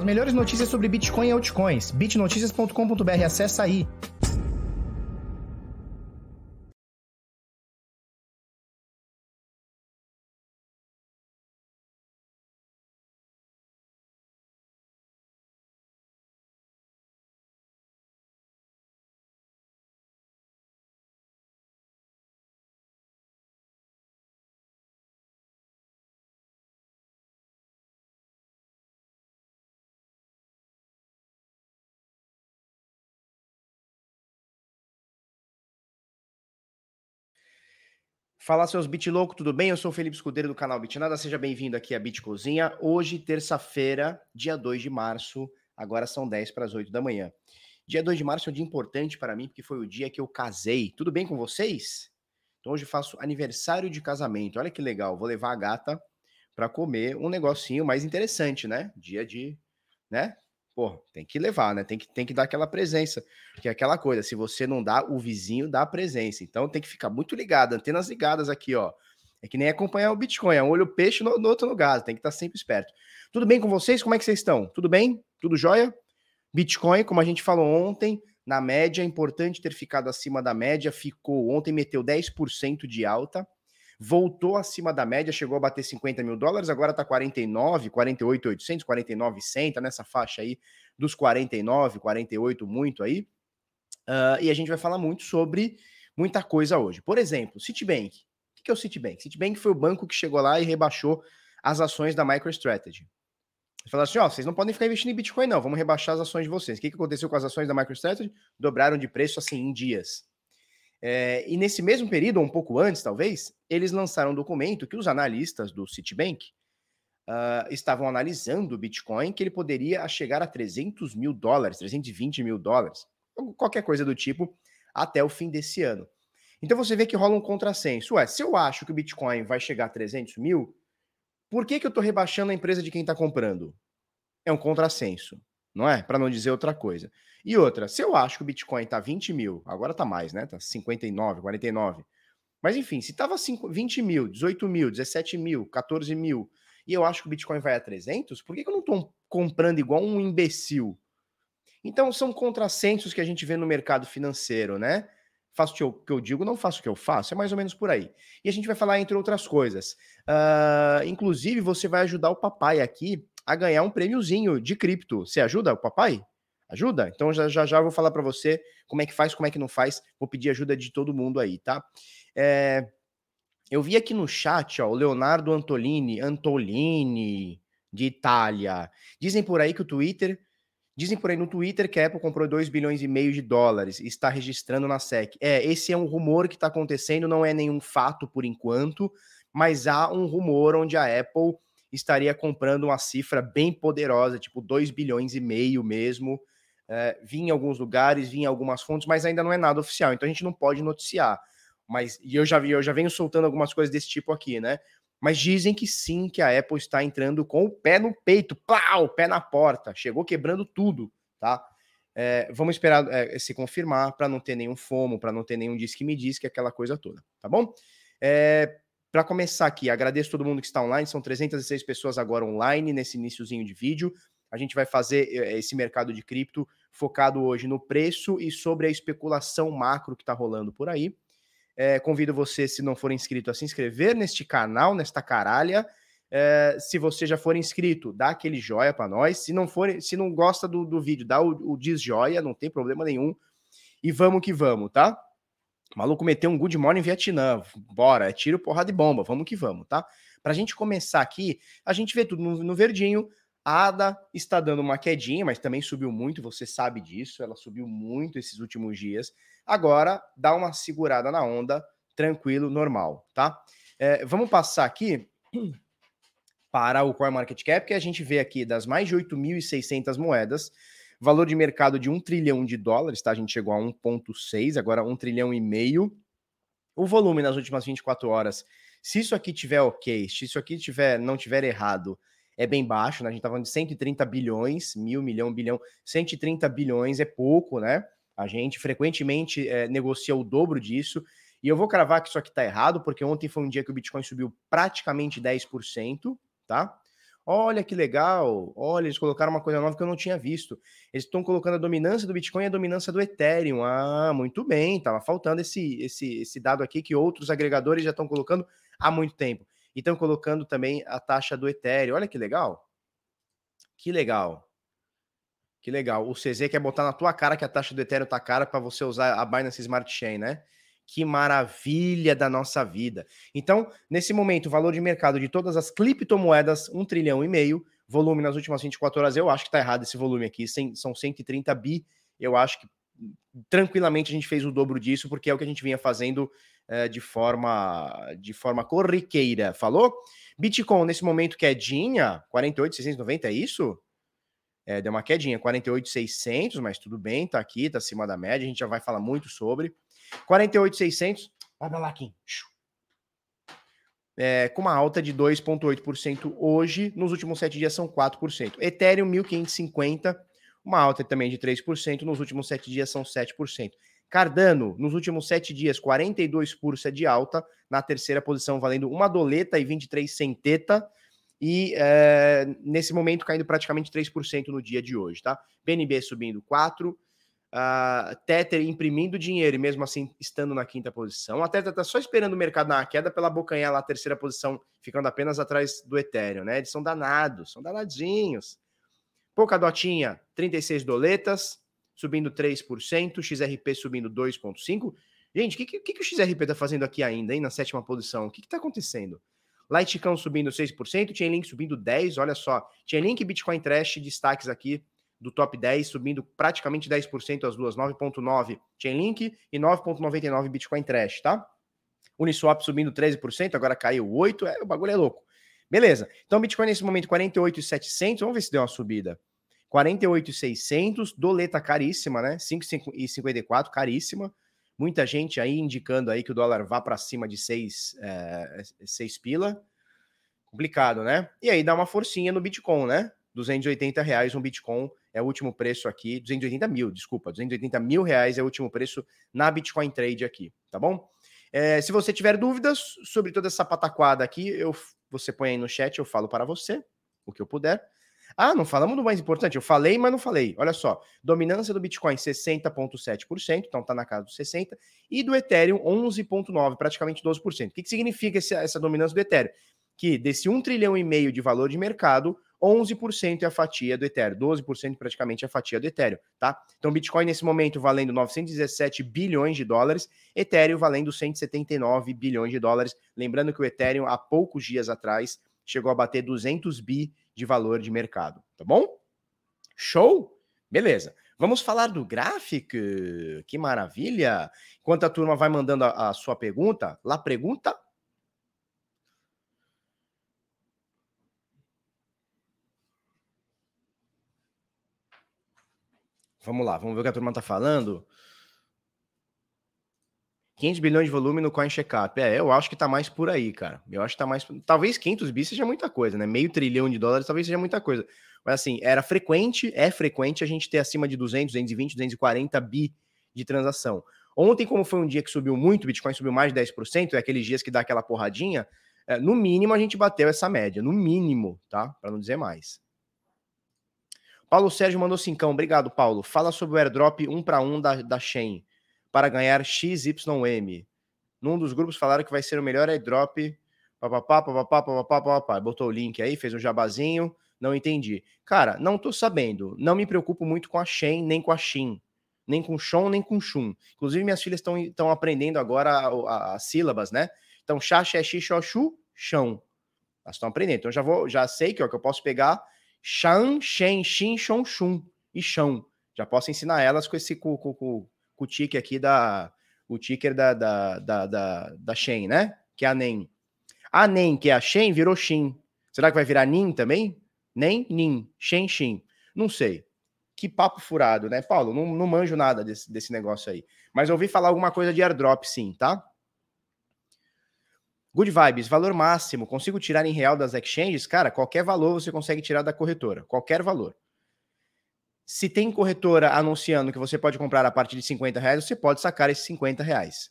As melhores notícias sobre Bitcoin e altcoins. bitnoticias.com.br. Acesse aí. Fala seus Bit louco, tudo bem? Eu sou o Felipe Escudeiro do canal Bitnada, seja bem-vindo aqui à Bit Cozinha. Hoje, terça-feira, dia 2 de março, agora são 10 para as 8 da manhã. Dia 2 de março é um dia importante para mim, porque foi o dia que eu casei. Tudo bem com vocês? Então hoje faço aniversário de casamento. Olha que legal, vou levar a gata para comer um negocinho mais interessante, né? Dia de, né? Pô, tem que levar, né? Tem que, tem que dar aquela presença. Porque é aquela coisa, se você não dá, o vizinho dá a presença. Então tem que ficar muito ligado, antenas ligadas aqui, ó. É que nem acompanhar o Bitcoin, é um olho peixe no, no outro no gás, tem que estar sempre esperto. Tudo bem com vocês? Como é que vocês estão? Tudo bem? Tudo jóia? Bitcoin, como a gente falou ontem, na média, é importante ter ficado acima da média, ficou ontem, meteu 10% de alta voltou acima da média, chegou a bater 50 mil dólares, agora está 49, 48, 800, 49, 100, tá nessa faixa aí dos 49, 48, muito aí. Uh, e a gente vai falar muito sobre muita coisa hoje. Por exemplo, Citibank. O que é o Citibank? Citibank foi o banco que chegou lá e rebaixou as ações da MicroStrategy. Falaram assim: ó, vocês não podem ficar investindo em Bitcoin, não, vamos rebaixar as ações de vocês. O que, que aconteceu com as ações da MicroStrategy? Dobraram de preço assim em dias. É, e nesse mesmo período, ou um pouco antes, talvez, eles lançaram um documento que os analistas do Citibank uh, estavam analisando o Bitcoin, que ele poderia chegar a 300 mil dólares, 320 mil dólares, qualquer coisa do tipo, até o fim desse ano. Então você vê que rola um contrassenso. Ué, se eu acho que o Bitcoin vai chegar a 300 mil, por que, que eu estou rebaixando a empresa de quem está comprando? É um contrassenso, não é? Para não dizer outra coisa. E outra, se eu acho que o Bitcoin tá 20 mil, agora tá mais, né? Tá 59, 49. Mas enfim, se tava 20 mil, 18 mil, 17 mil, 14 mil, e eu acho que o Bitcoin vai a 300, por que, que eu não tô comprando igual um imbecil? Então são contrassensos que a gente vê no mercado financeiro, né? Faço o que eu digo, não faço o que eu faço, é mais ou menos por aí. E a gente vai falar entre outras coisas. Uh, inclusive, você vai ajudar o papai aqui a ganhar um prêmiozinho de cripto. Você ajuda o papai? Ajuda? Então já já, já vou falar para você como é que faz, como é que não faz. Vou pedir ajuda de todo mundo aí, tá? É, eu vi aqui no chat, ó, o Leonardo Antolini, Antolini, de Itália. Dizem por aí que o Twitter, dizem por aí no Twitter que a Apple comprou 2 bilhões e meio de dólares e está registrando na SEC. É, esse é um rumor que está acontecendo, não é nenhum fato por enquanto, mas há um rumor onde a Apple estaria comprando uma cifra bem poderosa, tipo 2 bilhões e meio mesmo, é, vi em alguns lugares, vi em algumas fontes, mas ainda não é nada oficial, então a gente não pode noticiar. Mas e eu já vi, eu já venho soltando algumas coisas desse tipo aqui, né? Mas dizem que sim, que a Apple está entrando com o pé no peito, pau, pé na porta, chegou quebrando tudo, tá? É, vamos esperar é, se confirmar para não ter nenhum fomo, para não ter nenhum diz que me diz, que aquela coisa toda, tá bom? É, para começar aqui, agradeço todo mundo que está online, são 306 pessoas agora online nesse iníciozinho de vídeo. A gente vai fazer é, esse mercado de cripto focado hoje no preço e sobre a especulação macro que está rolando por aí. É, convido você, se não for inscrito, a se inscrever neste canal, nesta caralha. É, se você já for inscrito, dá aquele joia para nós. Se não for, se não gosta do, do vídeo, dá o, o desjoia, não tem problema nenhum. E vamos que vamos, tá? O maluco meteu um good morning Vietnã. Bora, é tiro, porrada e bomba. Vamos que vamos, tá? Pra gente começar aqui, a gente vê tudo no, no verdinho. A ADA está dando uma quedinha, mas também subiu muito, você sabe disso, ela subiu muito esses últimos dias. Agora, dá uma segurada na onda, tranquilo, normal, tá? É, vamos passar aqui para o Core Market Cap, que a gente vê aqui das mais de 8.600 moedas, valor de mercado de 1 trilhão de dólares, tá? A gente chegou a 1,6, agora 1 trilhão e meio. O volume nas últimas 24 horas, se isso aqui tiver ok, se isso aqui tiver, não tiver errado, é bem baixo, né? A gente tá falando de 130 bilhões, mil, milhão, bilhão, 130 bilhões é pouco, né? A gente frequentemente é, negocia o dobro disso. E eu vou cravar que isso aqui tá errado, porque ontem foi um dia que o Bitcoin subiu praticamente 10%, tá? Olha que legal. Olha, eles colocaram uma coisa nova que eu não tinha visto. Eles estão colocando a dominância do Bitcoin e a dominância do Ethereum. Ah, muito bem. Tava faltando esse, esse, esse dado aqui que outros agregadores já estão colocando há muito tempo. E estão colocando também a taxa do Ethereum. Olha que legal. Que legal. Que legal. O CZ quer botar na tua cara que a taxa do Ethereum tá cara para você usar a Binance Smart Chain, né? Que maravilha da nossa vida. Então, nesse momento, o valor de mercado de todas as criptomoedas, um trilhão e meio. Volume nas últimas 24 horas, eu acho que tá errado esse volume aqui. São 130 bi. Eu acho que tranquilamente a gente fez o dobro disso, porque é o que a gente vinha fazendo é, de forma de forma corriqueira. Falou? Bitcoin, nesse momento, quedinha, 48,690, é isso? É, deu uma quedinha, 48,600, mas tudo bem, tá aqui, tá acima da média, a gente já vai falar muito sobre. 48,600, vai pra lá, Kim. É, com uma alta de 2,8% hoje, nos últimos sete dias são 4%. Ethereum 1.550, uma alta também de 3%, nos últimos sete dias são 7%. Cardano, nos últimos sete dias, 42% de alta, na terceira posição, valendo uma doleta e 23 centeta e é, nesse momento caindo praticamente 3% no dia de hoje, tá? BNB subindo 4%, uh, Tether imprimindo dinheiro e mesmo assim estando na quinta posição. A Tether tá só esperando o mercado na queda pela bocanhar lá a terceira posição, ficando apenas atrás do Ethereum, né? Eles são danados, são danadinhos. Pouca dotinha, 36 doletas, subindo 3%, XRP subindo 2,5%. Gente, o que, que, que, o XRP tá fazendo aqui ainda, hein, na sétima posição? O que, que tá acontecendo? Litecoin subindo 6%, Chainlink subindo 10%, olha só. Chainlink e Bitcoin Trash, destaques aqui do top 10, subindo praticamente 10% as duas, 9.9 Chainlink e 9.99 Bitcoin Trash, tá? Uniswap subindo 13%, agora caiu 8%, é, o bagulho é louco. Beleza, então Bitcoin nesse momento 48,700, vamos ver se deu uma subida. 48,600, doleta caríssima, né? 5,54, caríssima. Muita gente aí indicando aí que o dólar vá para cima de 6 é, seis pila. Complicado, né? E aí dá uma forcinha no Bitcoin, né? 280 reais um Bitcoin é o último preço aqui. 280 mil, desculpa. 280 mil reais é o último preço na Bitcoin Trade aqui, tá bom? É, se você tiver dúvidas sobre toda essa pataquada aqui, eu, você põe aí no chat, eu falo para você o que eu puder. Ah, não falamos do mais importante. Eu falei, mas não falei. Olha só. Dominância do Bitcoin 60,7%, então tá na casa dos 60%, e do Ethereum 11,9%, praticamente 12%. O que, que significa essa, essa dominância do Ethereum? Que desse 1 trilhão e meio de valor de mercado, 11% é a fatia do Ethereum, 12% praticamente é a fatia do Ethereum, tá? Então, Bitcoin nesse momento valendo 917 bilhões de dólares, Ethereum valendo 179 bilhões de dólares. Lembrando que o Ethereum, há poucos dias atrás, chegou a bater 200 bi de valor de mercado, tá bom? Show? Beleza. Vamos falar do gráfico? Que maravilha! Enquanto a turma vai mandando a, a sua pergunta, lá pergunta. Vamos lá, vamos ver o que a turma tá falando. 500 bilhões de volume no Coin Checkup. É, eu acho que tá mais por aí, cara. Eu acho que tá mais. Talvez 500 bi seja muita coisa, né? Meio trilhão de dólares talvez seja muita coisa. Mas assim, era frequente, é frequente a gente ter acima de 200, 220, 240 bi de transação. Ontem, como foi um dia que subiu muito, o Bitcoin subiu mais de 10%, é aqueles dias que dá aquela porradinha, é, no mínimo a gente bateu essa média, no mínimo, tá? Para não dizer mais. Paulo Sérgio mandou cincão. Obrigado, Paulo. Fala sobre o airdrop um para um da, da Shen para ganhar XYM. Num dos grupos falaram que vai ser o melhor airdrop. Papapá, papapá, papapá, papapá. Botou o link aí, fez um jabazinho. Não entendi. Cara, não tô sabendo. Não me preocupo muito com a Shen, nem com a Shin. Nem com Shon, nem com Shun. Inclusive, minhas filhas estão aprendendo agora as sílabas, né? Então, Xá, Xé, Xi, Xó, Xu, Chão. Elas estão aprendendo. Então, já vou, já sei que, ó, que eu posso pegar Shan, Shen, Shin, Shon, Shun e Chão. Já posso ensinar elas com esse com, com, com, o ticker aqui da. O ticker da, da, da, da, da Shen, né? Que é a NEM. A NEM, que é a Shen, virou Shin. Será que vai virar NIM também? NEM, NIM, Shen, Shin. Não sei. Que papo furado, né, Paulo? Não, não manjo nada desse, desse negócio aí. Mas ouvi falar alguma coisa de airdrop, sim, tá? Good vibes, valor máximo. Consigo tirar em real das exchanges? Cara, qualquer valor você consegue tirar da corretora. Qualquer valor. Se tem corretora anunciando que você pode comprar a partir de 50 reais, você pode sacar esses 50 reais.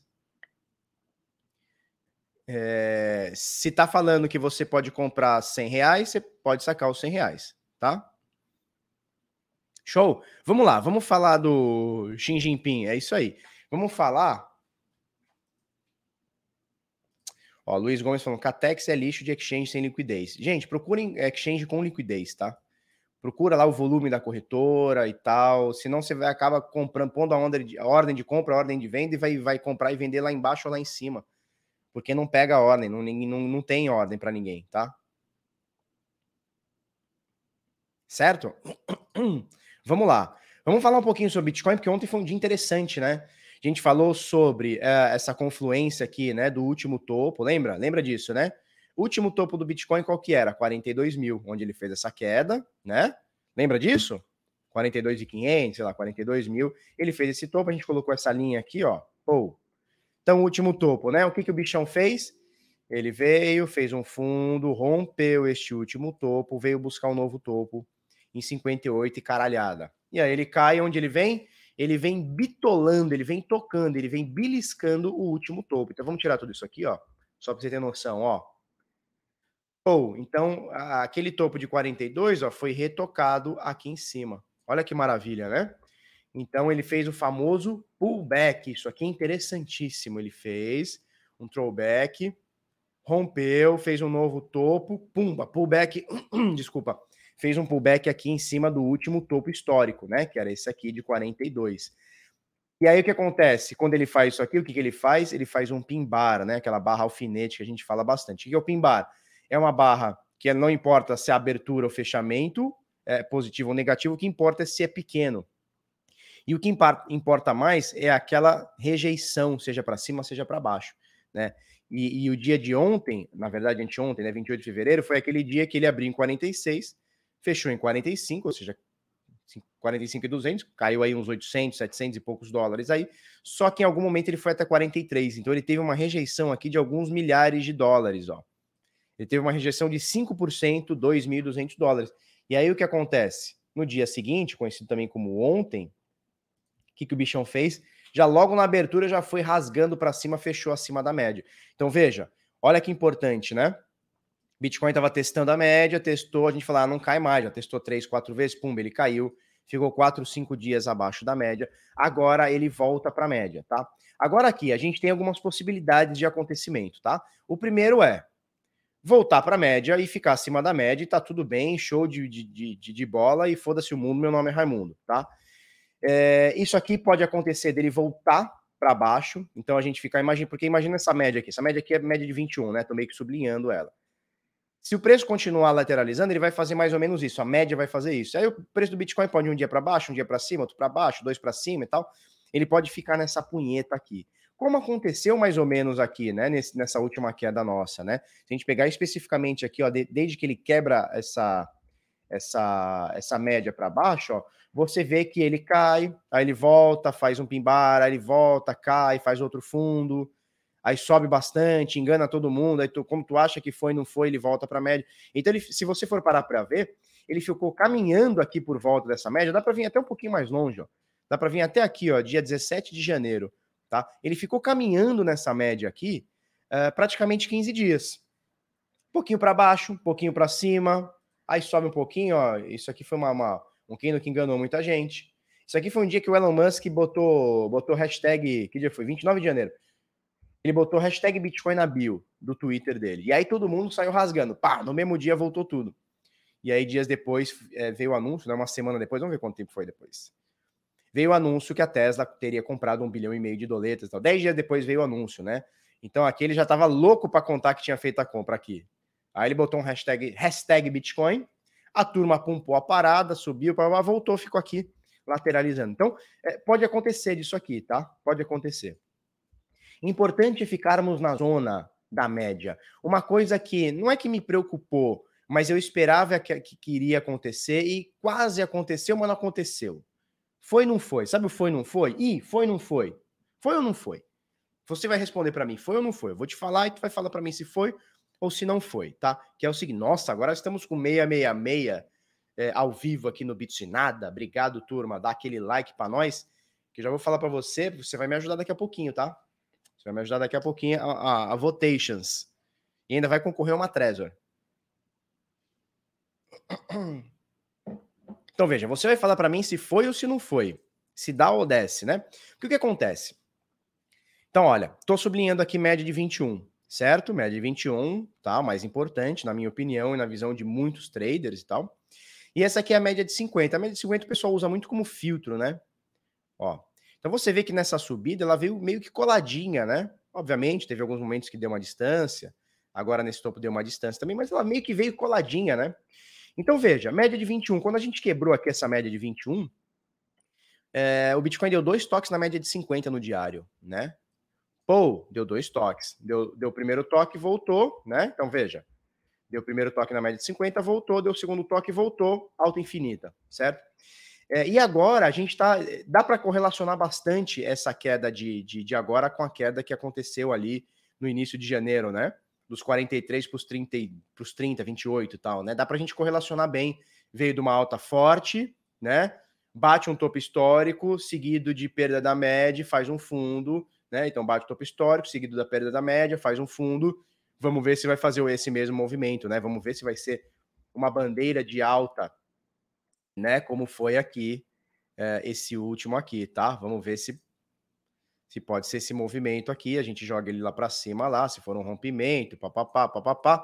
É, se tá falando que você pode comprar 100 reais, você pode sacar os 100 reais, tá? Show? Vamos lá, vamos falar do Xi Jinping, é isso aí. Vamos falar. Ó, Luiz Gomes falando, Catex é lixo de exchange sem liquidez. Gente, procurem exchange com liquidez, tá? Procura lá o volume da corretora e tal, senão você vai acaba comprando, pondo a, onda de, a ordem de compra, a ordem de venda e vai, vai comprar e vender lá embaixo ou lá em cima. Porque não pega a ordem, não, não, não tem ordem para ninguém, tá? Certo? Vamos lá. Vamos falar um pouquinho sobre Bitcoin, porque ontem foi um dia interessante, né? A gente falou sobre uh, essa confluência aqui, né, do último topo, lembra? Lembra disso, né? Último topo do Bitcoin qual que era? 42 mil, onde ele fez essa queda, né? Lembra disso? 42.500, sei lá, 42 mil. Ele fez esse topo, a gente colocou essa linha aqui, ó. Pô. Então, último topo, né? O que, que o bichão fez? Ele veio, fez um fundo, rompeu este último topo, veio buscar um novo topo em 58 e caralhada. E aí ele cai onde ele vem? Ele vem bitolando, ele vem tocando, ele vem beliscando o último topo. Então vamos tirar tudo isso aqui, ó, só para você ter noção, ó. Ou, então, aquele topo de 42, ó, foi retocado aqui em cima. Olha que maravilha, né? Então ele fez o famoso pullback. Isso aqui é interessantíssimo. Ele fez um throwback, rompeu, fez um novo topo, pumba, pullback, desculpa, fez um pullback aqui em cima do último topo histórico, né? Que era esse aqui de 42. E aí o que acontece? Quando ele faz isso aqui, o que, que ele faz? Ele faz um pin bar, né? Aquela barra alfinete que a gente fala bastante. O que é o pin bar? É uma barra que não importa se é abertura ou fechamento, é positivo ou negativo, o que importa é se é pequeno. E o que importa mais é aquela rejeição, seja para cima, seja para baixo, né? E, e, o dia de ontem, na verdade, anteontem, né, 28 de fevereiro, foi aquele dia que ele abriu em 46 fechou em 45, ou seja, 45 e 200, caiu aí uns 800, 700 e poucos dólares aí, só que em algum momento ele foi até 43, então ele teve uma rejeição aqui de alguns milhares de dólares, ó. Ele teve uma rejeição de 5%, 2.200 dólares. E aí o que acontece? No dia seguinte, conhecido também como ontem, o que, que o bichão fez? Já logo na abertura já foi rasgando para cima, fechou acima da média. Então veja, olha que importante, né? Bitcoin estava testando a média, testou, a gente falou, ah, não cai mais, já testou três, quatro vezes, pum, ele caiu, ficou quatro, cinco dias abaixo da média, agora ele volta para a média, tá? Agora aqui, a gente tem algumas possibilidades de acontecimento, tá? O primeiro é voltar para a média e ficar acima da média e tá tudo bem, show de, de, de, de bola e foda-se o mundo, meu nome é Raimundo, tá? É, isso aqui pode acontecer dele voltar para baixo, então a gente fica, imagina, porque imagina essa média aqui, essa média aqui é média de 21, né? Tô meio que sublinhando ela. Se o preço continuar lateralizando, ele vai fazer mais ou menos isso. A média vai fazer isso. Aí o preço do Bitcoin pode ir um dia para baixo, um dia para cima, outro para baixo, dois para cima e tal. Ele pode ficar nessa punheta aqui. Como aconteceu mais ou menos aqui, né? Nesse, nessa última queda nossa, né? Se a gente pegar especificamente aqui, ó, de, desde que ele quebra essa essa essa média para baixo, ó, você vê que ele cai, aí ele volta, faz um pimbar, aí ele volta, cai, faz outro fundo, aí sobe bastante, engana todo mundo, aí tu, como tu acha que foi, não foi, ele volta para a média. Então, ele, se você for parar para ver, ele ficou caminhando aqui por volta dessa média, dá para vir até um pouquinho mais longe, ó. Dá para vir até aqui, ó, dia 17 de janeiro, tá? Ele ficou caminhando nessa média aqui uh, praticamente 15 dias. Um pouquinho para baixo, um pouquinho para cima, aí sobe um pouquinho, ó. Isso aqui foi uma, uma um candle que enganou muita gente. Isso aqui foi um dia que o Elon Musk botou, botou hashtag, que dia foi? 29 de janeiro ele botou hashtag Bitcoin na bio do Twitter dele. E aí todo mundo saiu rasgando. Pá, no mesmo dia voltou tudo. E aí, dias depois, é, veio o anúncio, né, uma semana depois, vamos ver quanto tempo foi depois. Veio o anúncio que a Tesla teria comprado um bilhão e meio de doletas. Dez dias depois veio o anúncio, né? Então aqui ele já estava louco para contar que tinha feito a compra aqui. Aí ele botou um hashtag, hashtag Bitcoin, a turma pumpou a parada, subiu, voltou, ficou aqui lateralizando. Então, é, pode acontecer disso aqui, tá? Pode acontecer. Importante ficarmos na zona da média. Uma coisa que não é que me preocupou, mas eu esperava que, que, que iria acontecer e quase aconteceu, mas não aconteceu. Foi ou não foi? Sabe o foi ou não foi? Ih, foi ou não foi? Foi ou não foi? Você vai responder para mim, foi ou não foi? Eu vou te falar e tu vai falar para mim se foi ou se não foi, tá? Que é o seguinte, nossa, agora estamos com 666 é, ao vivo aqui no Bits Nada. Obrigado, turma. Dá aquele like para nós, que eu já vou falar para você, você vai me ajudar daqui a pouquinho, tá? Você vai me ajudar daqui a pouquinho a, a, a votations. E ainda vai concorrer uma Trezor. Então veja, você vai falar para mim se foi ou se não foi. Se dá ou desce, né? O que acontece? Então, olha, estou sublinhando aqui média de 21, certo? Média de 21, tá? Mais importante, na minha opinião e na visão de muitos traders e tal. E essa aqui é a média de 50. A média de 50 o pessoal usa muito como filtro, né? Ó. Então você vê que nessa subida ela veio meio que coladinha, né? Obviamente, teve alguns momentos que deu uma distância. Agora nesse topo deu uma distância também, mas ela meio que veio coladinha, né? Então veja, média de 21. Quando a gente quebrou aqui essa média de 21, é, o Bitcoin deu dois toques na média de 50 no diário, né? Pô, deu dois toques. Deu, deu o primeiro toque, voltou, né? Então veja, deu o primeiro toque na média de 50, voltou, deu o segundo toque, voltou, alta infinita, certo? É, e agora a gente tá. Dá para correlacionar bastante essa queda de, de, de, agora com a queda que aconteceu ali no início de janeiro, né? Dos 43 para os 30, pros 30, 28 e tal, né? Dá para a gente correlacionar bem. Veio de uma alta forte, né? Bate um topo histórico, seguido de perda da média, faz um fundo, né? Então bate o topo histórico, seguido da perda da média, faz um fundo. Vamos ver se vai fazer esse mesmo movimento, né? Vamos ver se vai ser uma bandeira de alta, né? Como foi aqui, é, esse último aqui, tá? Vamos ver se se pode ser esse movimento aqui. A gente joga ele lá para cima lá, se for um rompimento, papapá, papapá.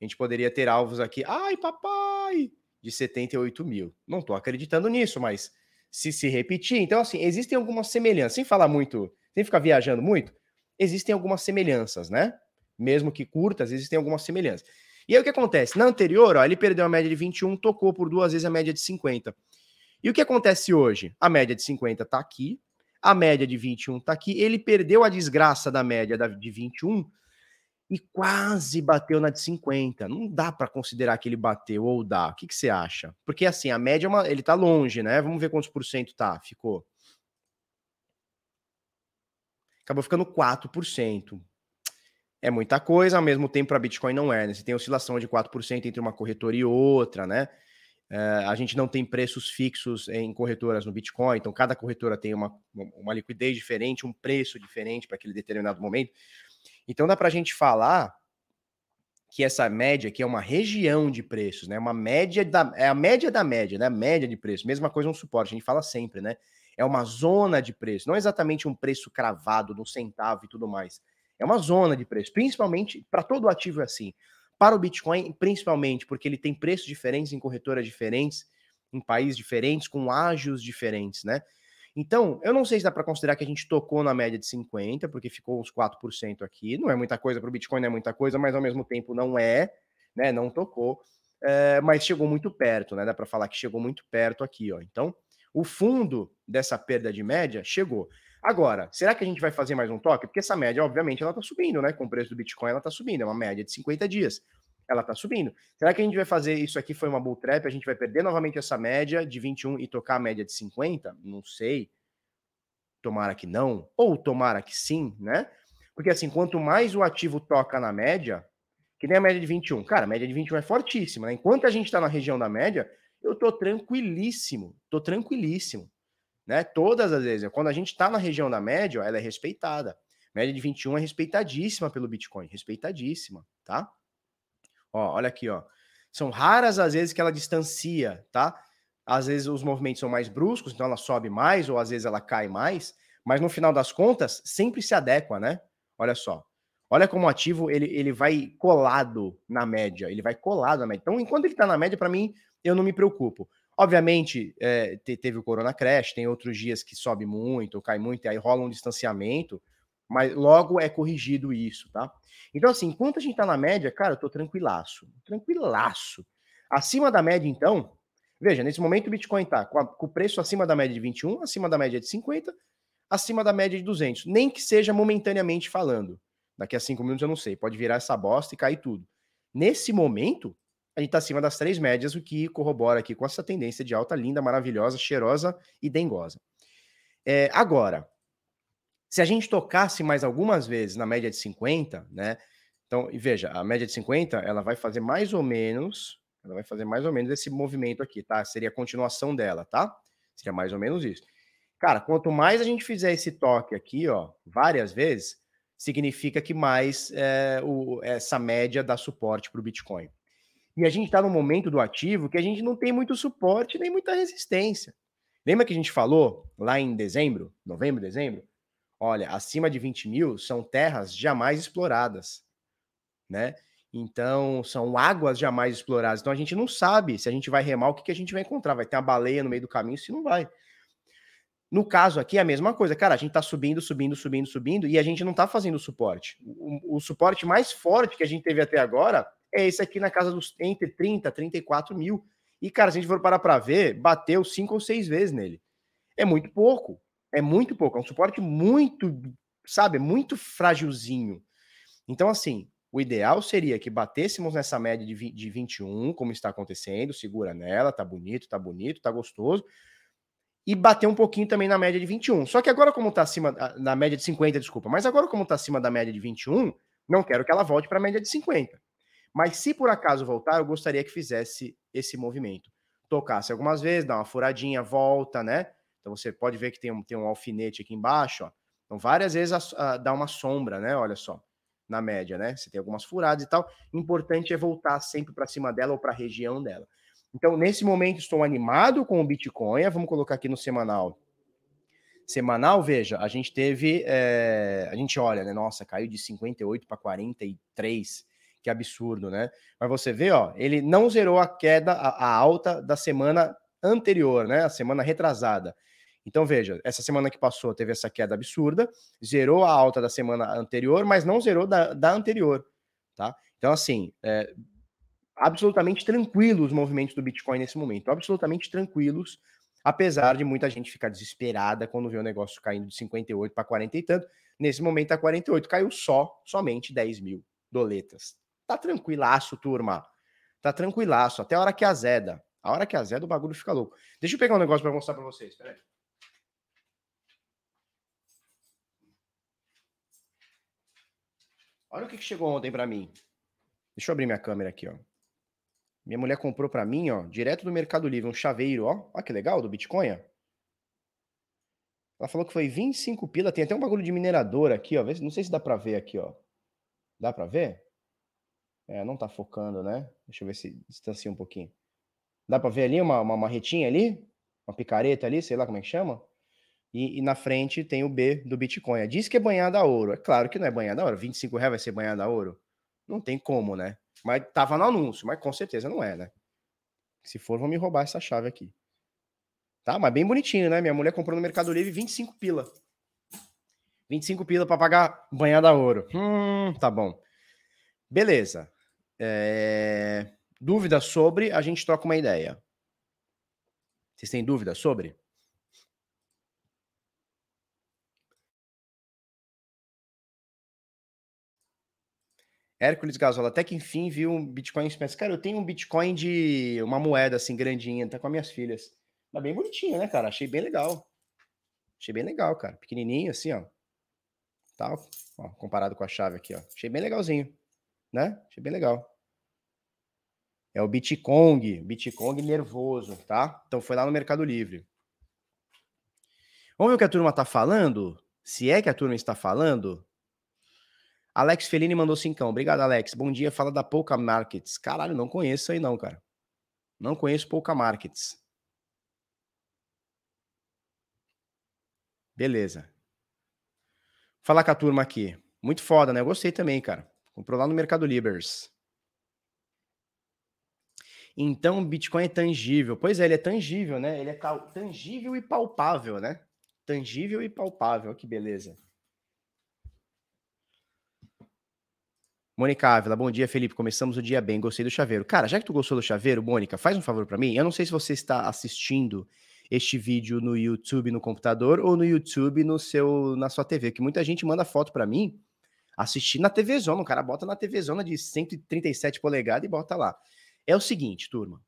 A gente poderia ter alvos aqui. Ai, papai! De 78 mil. Não estou acreditando nisso, mas se se repetir. Então, assim, existem algumas semelhanças. Sem falar muito sem ficar viajando muito, existem algumas semelhanças, né? Mesmo que curtas, existem algumas semelhanças. E aí o que acontece? Na anterior, ó, ele perdeu a média de 21, tocou por duas vezes a média de 50. E o que acontece hoje? A média de 50 tá aqui, a média de 21 tá aqui, ele perdeu a desgraça da média de 21 e quase bateu na de 50. Não dá para considerar que ele bateu ou dá. O que, que você acha? Porque assim, a média é uma, ele tá longe, né? Vamos ver quantos por cento tá. Ficou acabou ficando 4%. É muita coisa, ao mesmo tempo para Bitcoin não é, né? Você tem oscilação de 4% entre uma corretora e outra, né? Uh, a gente não tem preços fixos em corretoras no Bitcoin, então cada corretora tem uma, uma liquidez diferente, um preço diferente para aquele determinado momento. Então dá para a gente falar que essa média aqui é uma região de preços, né? Uma média da é a média da média, né? Média de preço. Mesma coisa um suporte, a gente fala sempre, né? é uma zona de preço, não é exatamente um preço cravado no centavo e tudo mais. É uma zona de preço, principalmente para todo ativo é assim. Para o Bitcoin, principalmente porque ele tem preços diferentes em corretoras diferentes, em países diferentes, com ágios diferentes, né? Então, eu não sei se dá para considerar que a gente tocou na média de 50, porque ficou uns 4% aqui. Não é muita coisa para o Bitcoin, não é muita coisa, mas ao mesmo tempo não é, né? Não tocou, é, mas chegou muito perto, né? Dá para falar que chegou muito perto aqui, ó. Então, o fundo dessa perda de média chegou. Agora, será que a gente vai fazer mais um toque? Porque essa média, obviamente, ela está subindo, né? Com o preço do Bitcoin, ela está subindo. É uma média de 50 dias. Ela está subindo. Será que a gente vai fazer isso aqui? Foi uma bull trap? A gente vai perder novamente essa média de 21 e tocar a média de 50? Não sei. Tomara que não. Ou tomara que sim, né? Porque assim, quanto mais o ativo toca na média, que nem a média de 21. Cara, a média de 21 é fortíssima, né? Enquanto a gente está na região da média, eu tô tranquilíssimo, tô tranquilíssimo, né? Todas as vezes, quando a gente tá na região da média, ela é respeitada. Média de 21 é respeitadíssima pelo Bitcoin, respeitadíssima, tá? Ó, olha aqui, ó. São raras as vezes que ela distancia, tá? Às vezes os movimentos são mais bruscos, então ela sobe mais, ou às vezes ela cai mais, mas no final das contas, sempre se adequa, né? Olha só. Olha como o ativo ele, ele vai colado na média, ele vai colado na média. Então, enquanto ele está na média, para mim, eu não me preocupo. Obviamente, é, teve o Corona Crash, tem outros dias que sobe muito, cai muito, e aí rola um distanciamento, mas logo é corrigido isso, tá? Então, assim, enquanto a gente tá na média, cara, eu tô tranquilaço, tranquilaço. Acima da média, então, veja, nesse momento o Bitcoin tá com, a, com o preço acima da média de 21, acima da média de 50, acima da média de 200, nem que seja momentaneamente falando. Daqui a cinco minutos eu não sei, pode virar essa bosta e cair tudo. Nesse momento, a gente está acima das três médias, o que corrobora aqui com essa tendência de alta, linda, maravilhosa, cheirosa e dengosa. É, agora, se a gente tocasse mais algumas vezes na média de 50, né? Então, veja, a média de 50, ela vai fazer mais ou menos, ela vai fazer mais ou menos esse movimento aqui, tá? Seria a continuação dela, tá? Seria mais ou menos isso. Cara, quanto mais a gente fizer esse toque aqui, ó, várias vezes, significa que mais é, o, essa média dá suporte para o Bitcoin. E a gente está no momento do ativo que a gente não tem muito suporte nem muita resistência. Lembra que a gente falou lá em dezembro, novembro, dezembro? Olha, acima de 20 mil são terras jamais exploradas, né? Então, são águas jamais exploradas. Então, a gente não sabe se a gente vai remar, o que, que a gente vai encontrar. Vai ter uma baleia no meio do caminho, se não vai. No caso aqui, é a mesma coisa. Cara, a gente tá subindo, subindo, subindo, subindo, e a gente não tá fazendo suporte. O, o suporte mais forte que a gente teve até agora é esse aqui na casa dos entre 30 e 34 mil. E, cara, se a gente for parar para ver, bateu cinco ou seis vezes nele. É muito pouco. É muito pouco. É um suporte muito, sabe, muito frágilzinho. Então, assim, o ideal seria que batêssemos nessa média de, de 21, como está acontecendo, segura nela, tá bonito, tá bonito, tá gostoso, e bater um pouquinho também na média de 21. Só que agora, como está acima, na média de 50, desculpa, mas agora, como está acima da média de 21, não quero que ela volte para a média de 50. Mas se por acaso voltar, eu gostaria que fizesse esse movimento. Tocasse algumas vezes, dá uma furadinha, volta, né? Então você pode ver que tem um, tem um alfinete aqui embaixo, ó. Então várias vezes a, a, dá uma sombra, né? Olha só na média, né? Você tem algumas furadas e tal. Importante é voltar sempre para cima dela ou para a região dela. Então, nesse momento, estou animado com o Bitcoin. Vamos colocar aqui no semanal. Semanal, veja, a gente teve. É, a gente olha, né? Nossa, caiu de 58 para 43. Que absurdo, né? Mas você vê, ó, ele não zerou a queda, a, a alta da semana anterior, né? A semana retrasada. Então, veja, essa semana que passou teve essa queda absurda, zerou a alta da semana anterior, mas não zerou da, da anterior, tá? Então, assim, é, absolutamente tranquilos os movimentos do Bitcoin nesse momento, absolutamente tranquilos, apesar de muita gente ficar desesperada quando vê o negócio caindo de 58 para 40 e tanto. Nesse momento, a 48 caiu só, somente 10 mil doletas. Tá tranquilaço, turma. Tá tranquilaço, até a hora que azeda. A hora que azeda, o bagulho fica louco. Deixa eu pegar um negócio para mostrar para vocês, peraí. Olha o que chegou ontem para mim. Deixa eu abrir minha câmera aqui, ó. Minha mulher comprou para mim, ó, direto do Mercado Livre, um chaveiro, ó. Olha que legal, do Bitcoin, ó. Ela falou que foi 25 pila, tem até um bagulho de minerador aqui, ó. Não sei se dá para ver aqui, ó. Dá para ver? É, não tá focando, né? Deixa eu ver se distancia um pouquinho. Dá para ver ali uma, uma marretinha ali? Uma picareta ali, sei lá como é que chama? E, e, na frente tem o B do Bitcoin. Diz que é banhada a ouro. É claro que não é banhada a ouro. 25 reais vai ser banhada a ouro? Não tem como, né? Mas tava no anúncio, mas com certeza não é, né? Se for, vão me roubar essa chave aqui. Tá? Mas bem bonitinho, né? Minha mulher comprou no Mercado Livre 25 pila. 25 pila para pagar banhada a ouro. Hum, tá bom. Beleza. É... Dúvida sobre, a gente troca uma ideia. Vocês têm dúvida sobre? Hércules Gasola, até que enfim viu um Bitcoin espécie. Cara, eu tenho um Bitcoin de uma moeda assim grandinha, tá com as minhas filhas. Tá bem bonitinho, né, cara? Achei bem legal. Achei bem legal, cara. Pequenininho assim, ó. Tá, ó, comparado com a chave aqui, ó. Achei bem legalzinho, né? Achei bem legal. É o Bitcoin, Bitcoin nervoso, tá? Então foi lá no Mercado Livre. Vamos ver o que a turma tá falando? Se é que a turma está falando, Alex Felini mandou cincão. Obrigado, Alex. Bom dia. Fala da Pouca Markets. Caralho, não conheço aí não, cara. Não conheço Pouca Markets. Beleza. Falar com a turma aqui. Muito foda, né? Eu gostei também, cara. Comprou lá no Mercado Libers. Então, o Bitcoin é tangível. Pois é, ele é tangível, né? Ele é tangível e palpável, né? Tangível e palpável. Que beleza. Mônica Ávila, bom dia, Felipe. Começamos o dia bem, gostei do chaveiro. Cara, já que tu gostou do chaveiro, Mônica, faz um favor para mim. Eu não sei se você está assistindo este vídeo no YouTube no computador ou no YouTube no seu na sua TV, que muita gente manda foto para mim assistir na TV Zona. O cara bota na TV Zona de 137 polegadas e bota lá. É o seguinte, turma.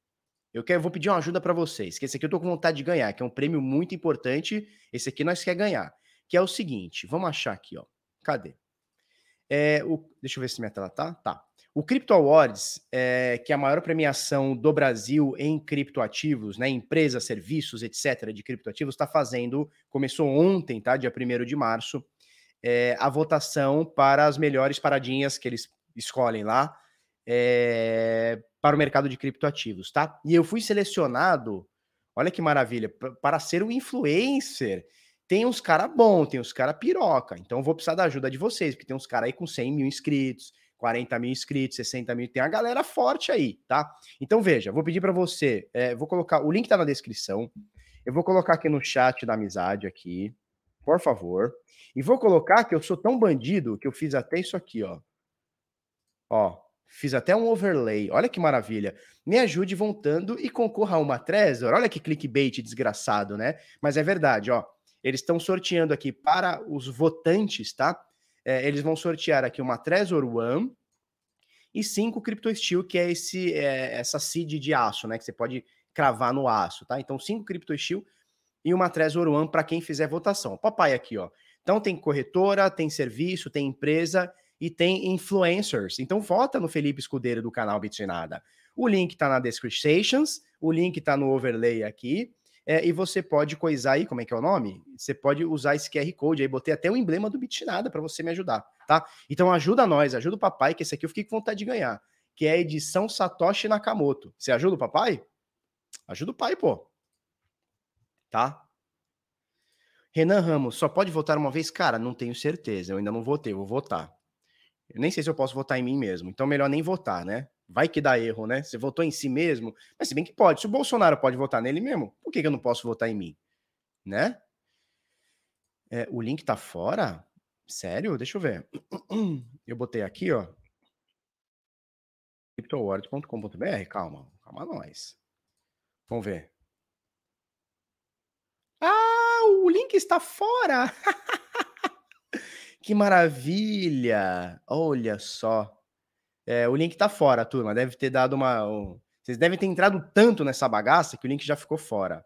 Eu quero, vou pedir uma ajuda para vocês, que esse aqui eu tô com vontade de ganhar, que é um prêmio muito importante. Esse aqui nós quer ganhar, que é o seguinte, vamos achar aqui, ó. Cadê? É, o, deixa eu ver se minha tela tá. Tá. O Crypto Awards, é, que é a maior premiação do Brasil em criptoativos, né, empresas, serviços, etc., de criptoativos, está fazendo, começou ontem, tá, dia 1 de março, é, a votação para as melhores paradinhas que eles escolhem lá é, para o mercado de criptoativos, tá? E eu fui selecionado, olha que maravilha, para ser um influencer. Tem uns cara bom, tem uns cara piroca. Então eu vou precisar da ajuda de vocês, porque tem uns cara aí com 100 mil inscritos, 40 mil inscritos, 60 mil, tem a galera forte aí, tá? Então veja, vou pedir para você, é, vou colocar, o link tá na descrição, eu vou colocar aqui no chat da amizade aqui, por favor. E vou colocar que eu sou tão bandido que eu fiz até isso aqui, ó. Ó, fiz até um overlay. Olha que maravilha. Me ajude voltando e concorra a uma Trezor. Olha que clickbait desgraçado, né? Mas é verdade, ó. Eles estão sorteando aqui para os votantes, tá? É, eles vão sortear aqui uma Trezor One e cinco Crypto Steel, que é esse é, essa seed de aço, né? Que você pode cravar no aço, tá? Então, cinco Crypto Steel e uma Trezor One para quem fizer votação. Papai aqui, ó. Então tem corretora, tem serviço, tem empresa e tem influencers. Então vota no Felipe Escudeiro do canal Bitnada. O link tá na description, o link tá no overlay aqui. É, e você pode coisar aí, como é que é o nome? Você pode usar esse QR Code aí, botei até o emblema do Bitnada para você me ajudar, tá? Então ajuda nós, ajuda o papai, que esse aqui eu fiquei com vontade de ganhar, que é a edição Satoshi Nakamoto. Você ajuda o papai? Ajuda o pai, pô. Tá? Renan Ramos, só pode votar uma vez? Cara, não tenho certeza. Eu ainda não votei, vou votar. Eu nem sei se eu posso votar em mim mesmo. Então, melhor nem votar, né? Vai que dá erro, né? Você votou em si mesmo. Mas se bem que pode. Se o Bolsonaro pode votar nele mesmo, por que, que eu não posso votar em mim? Né? É, o link tá fora? Sério? Deixa eu ver. Eu botei aqui, ó. CryptoWord.com.br. Calma, calma nós. Vamos ver. Ah, o link está fora! que maravilha! Olha só. É, o link está fora, turma. Deve ter dado uma. Um... Vocês devem ter entrado tanto nessa bagaça que o link já ficou fora.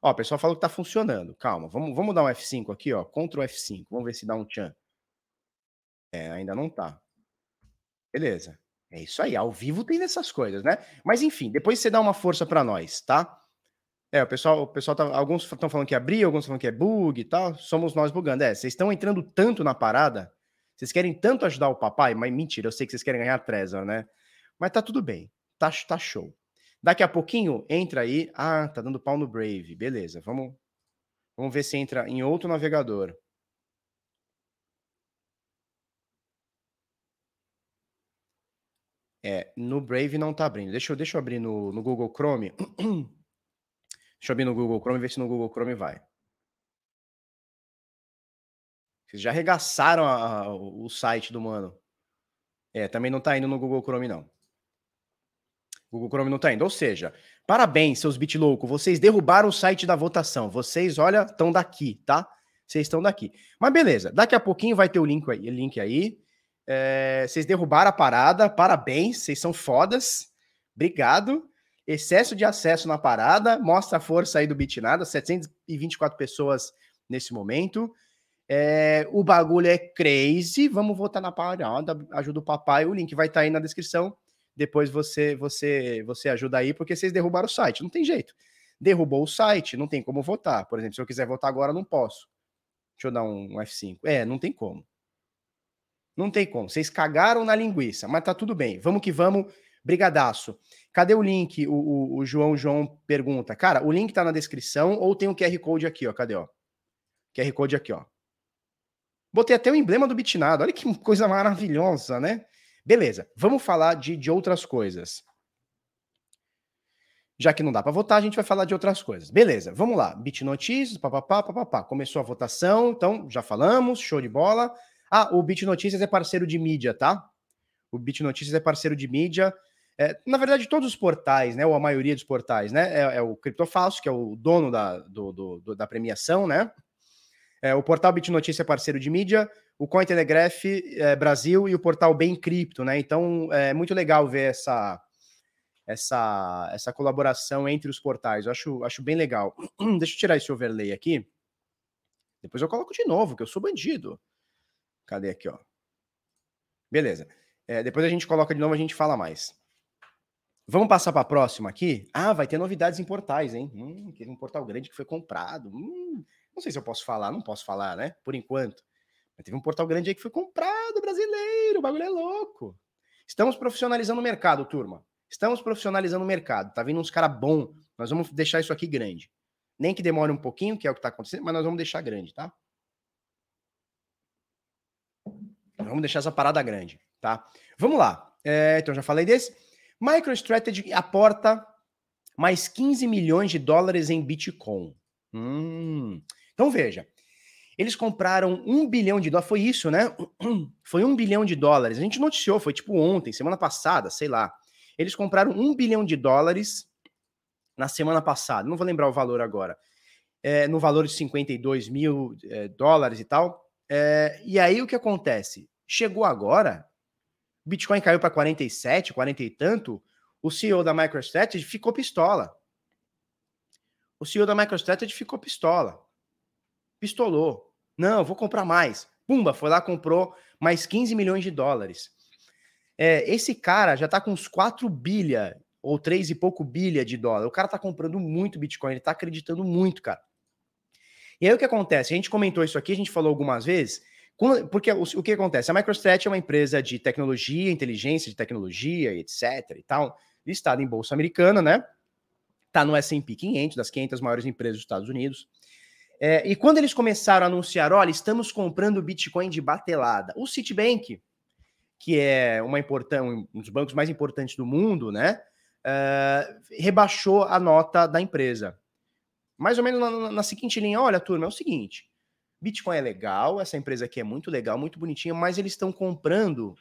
Ó, o pessoal falou que tá funcionando. Calma, vamos, vamos dar um F5 aqui, ó. Ctrl F5. Vamos ver se dá um tchan. É, ainda não tá. Beleza. É isso aí. Ao vivo tem dessas coisas, né? Mas enfim, depois você dá uma força para nós, tá? É, o pessoal, o pessoal tá, alguns estão falando que é abrir, alguns falando que é bug e tal. Somos nós bugando. É, vocês estão entrando tanto na parada, vocês querem tanto ajudar o papai, mas mentira, eu sei que vocês querem ganhar Trezor, né? Mas tá tudo bem. Tá, tá show. Daqui a pouquinho entra aí. Ah, tá dando pau no Brave. Beleza, vamos vamos ver se entra em outro navegador. É, no Brave não tá abrindo. Deixa eu, deixa eu abrir no, no Google Chrome. Deixa eu abrir no Google Chrome e ver se no Google Chrome vai. Vocês já arregaçaram a, a, o site do mano. É, também não tá indo no Google Chrome, não. Google Chrome não tá indo. Ou seja, parabéns, seus bitlouco. Vocês derrubaram o site da votação. Vocês, olha, estão daqui, tá? Vocês estão daqui. Mas beleza, daqui a pouquinho vai ter o link aí. Link aí. É, vocês derrubaram a parada. Parabéns, vocês são fodas. Obrigado excesso de acesso na parada, mostra a força aí do Bitnada, 724 pessoas nesse momento. É, o bagulho é crazy, vamos votar na parada, ajuda o papai, o link vai estar tá aí na descrição. Depois você você você ajuda aí, porque vocês derrubaram o site, não tem jeito. Derrubou o site, não tem como votar. Por exemplo, se eu quiser votar agora, não posso. Deixa eu dar um F5. É, não tem como. Não tem como. Vocês cagaram na linguiça, mas tá tudo bem. Vamos que vamos. Brigadaço. Cadê o link? O, o, o, João João pergunta. Cara, o link tá na descrição ou tem um QR Code aqui, ó. Cadê, ó? QR Code aqui, ó. Botei até o emblema do Bitnado. Olha que coisa maravilhosa, né? Beleza, vamos falar de, de outras coisas. Já que não dá para votar, a gente vai falar de outras coisas. Beleza, vamos lá. Bitnotícias, papapá, papapá. Começou a votação, então já falamos, show de bola. Ah, o Bitnotícias é parceiro de mídia, tá? O Bitnotícias é parceiro de mídia. É, na verdade, todos os portais, né, ou a maioria dos portais, né, é, é o Criptofalso, que é o dono da, do, do, da premiação, né, é, o portal BitNotícia é parceiro de mídia, o Cointelegraph é, Brasil e o portal Bem Cripto, né, então é muito legal ver essa, essa, essa colaboração entre os portais, eu acho, acho bem legal. Deixa eu tirar esse overlay aqui, depois eu coloco de novo, que eu sou bandido. Cadê aqui, ó? Beleza. É, depois a gente coloca de novo, a gente fala mais. Vamos passar para a próxima aqui? Ah, vai ter novidades em portais, hein? Hum, um portal grande que foi comprado. Hum, não sei se eu posso falar, não posso falar, né? Por enquanto. Teve um portal grande aí que foi comprado, brasileiro, o bagulho é louco. Estamos profissionalizando o mercado, turma. Estamos profissionalizando o mercado. Tá vindo uns caras bons. Nós vamos deixar isso aqui grande. Nem que demore um pouquinho, que é o que está acontecendo, mas nós vamos deixar grande, tá? Vamos deixar essa parada grande, tá? Vamos lá. É, então, já falei desse. MicroStrategy aporta mais 15 milhões de dólares em Bitcoin. Hum. Então, veja. Eles compraram um bilhão de dólares. Foi isso, né? Foi um bilhão de dólares. A gente noticiou, foi tipo ontem, semana passada, sei lá. Eles compraram um bilhão de dólares na semana passada. Não vou lembrar o valor agora. É, no valor de 52 mil é, dólares e tal. É, e aí o que acontece? Chegou agora, Bitcoin caiu para 47, 40 e tanto. O CEO da MicroStrategy ficou pistola. O CEO da MicroStrategy ficou pistola. Pistolou. Não, vou comprar mais. Pumba, foi lá, comprou mais 15 milhões de dólares. É, esse cara já tá com uns 4 bilha ou 3 e pouco bilha de dólar. O cara tá comprando muito Bitcoin, ele tá acreditando muito, cara. E aí o que acontece? A gente comentou isso aqui, a gente falou algumas vezes, porque o, que acontece? A MicroStrategy é uma empresa de tecnologia, inteligência de tecnologia, etc e tal, listada em bolsa americana, né? Tá no S&P 500, das 500 maiores empresas dos Estados Unidos. É, e quando eles começaram a anunciar, olha, estamos comprando Bitcoin de batelada, o Citibank, que é uma um dos bancos mais importantes do mundo, né? Uh, rebaixou a nota da empresa. Mais ou menos na, na, seguinte linha: olha, turma, é o seguinte. Bitcoin é legal, essa empresa aqui é muito legal, muito bonitinha, mas eles estão comprando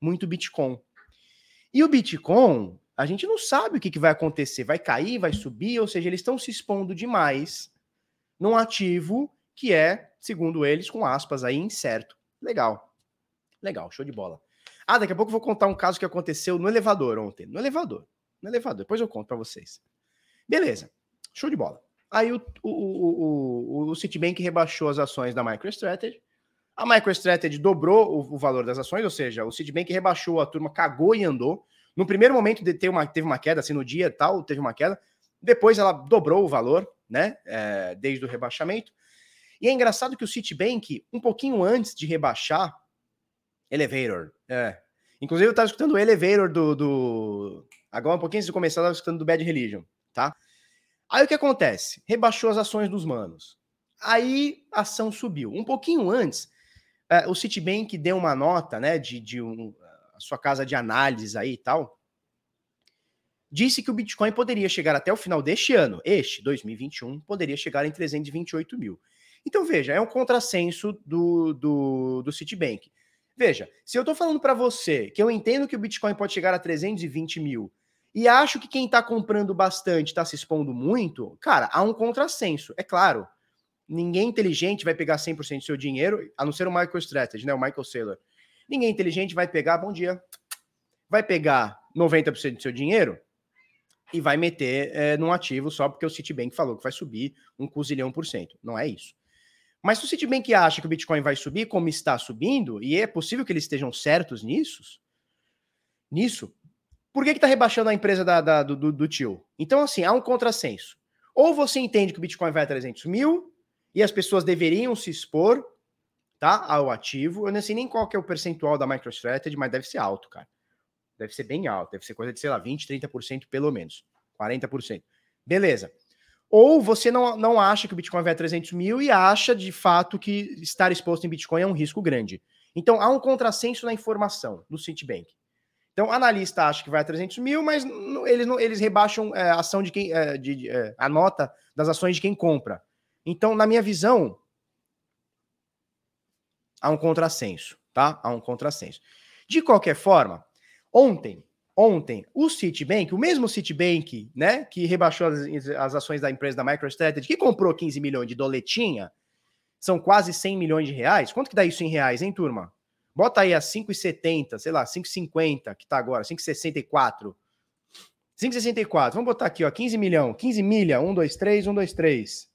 muito Bitcoin. E o Bitcoin, a gente não sabe o que, que vai acontecer. Vai cair, vai subir, ou seja, eles estão se expondo demais num ativo que é, segundo eles, com aspas aí, incerto. Legal. Legal, show de bola. Ah, daqui a pouco eu vou contar um caso que aconteceu no elevador ontem. No elevador. No elevador. Depois eu conto para vocês. Beleza. Show de bola. Aí o, o, o, o, Citibank rebaixou as ações da MicroStrategy. A MicroStrategy dobrou o, o, valor das ações, ou seja, o Citibank rebaixou, a turma cagou e andou. No primeiro momento teve uma, teve uma queda, assim, no dia tal, teve uma queda. Depois ela dobrou o valor, né? É, desde o rebaixamento. E é engraçado que o Citibank, um pouquinho antes de rebaixar, Elevator. É. Inclusive, eu estava escutando o Elevator do, do. Agora, um pouquinho antes de começar, eu estava escutando do Bad Religion, tá? Aí o que acontece? Rebaixou as ações dos manos. Aí a ação subiu. Um pouquinho antes, é, o Citibank deu uma nota, né, de, de um, a sua casa de análise aí e tal, disse que o Bitcoin poderia chegar até o final deste ano, este, 2021, poderia chegar em 328 mil. Então, veja, é um contrassenso do, do, do Citibank. Veja, se eu estou falando para você que eu entendo que o Bitcoin pode chegar a 320 mil e acho que quem está comprando bastante está se expondo muito, cara, há um contrassenso. É claro, ninguém inteligente vai pegar 100% do seu dinheiro, a não ser o MicroStrategy, né, o Michael Saylor. Ninguém inteligente vai pegar, bom dia, vai pegar 90% do seu dinheiro e vai meter é, num ativo só porque o Citibank falou que vai subir um cozilhão por cento. Não é isso. Mas se o Citibank acha que o Bitcoin vai subir como está subindo, e é possível que eles estejam certos nisso, nisso, por que está rebaixando a empresa da, da, do, do tio? Então, assim, há um contrassenso. Ou você entende que o Bitcoin vai a 300 mil e as pessoas deveriam se expor tá, ao ativo. Eu não sei nem qual que é o percentual da MicroStrategy, mas deve ser alto, cara. Deve ser bem alto. Deve ser coisa de, sei lá, 20, 30% pelo menos. 40%. Beleza. Ou você não, não acha que o Bitcoin vai a 300 mil e acha de fato que estar exposto em Bitcoin é um risco grande. Então há um contrassenso na informação do Citibank. Então, analista acha que vai a 300 mil, mas eles, eles rebaixam é, a ação de quem, é, de, é, a nota das ações de quem compra. Então, na minha visão, há um contrassenso, tá? Há um contrassenso. De qualquer forma, ontem ontem, o Citibank, o mesmo Citibank, né, que rebaixou as, as, ações da empresa da MicroStrategy, que comprou 15 milhões de doletinha, são quase 100 milhões de reais. Quanto que dá isso em reais, hein, turma? Bota aí a 5,70, sei lá, 5,50, que tá agora, 5,64. 5,64. Vamos botar aqui, ó, 15 milhão, 15 milha, 1, 2, 3, 1, 2, 3.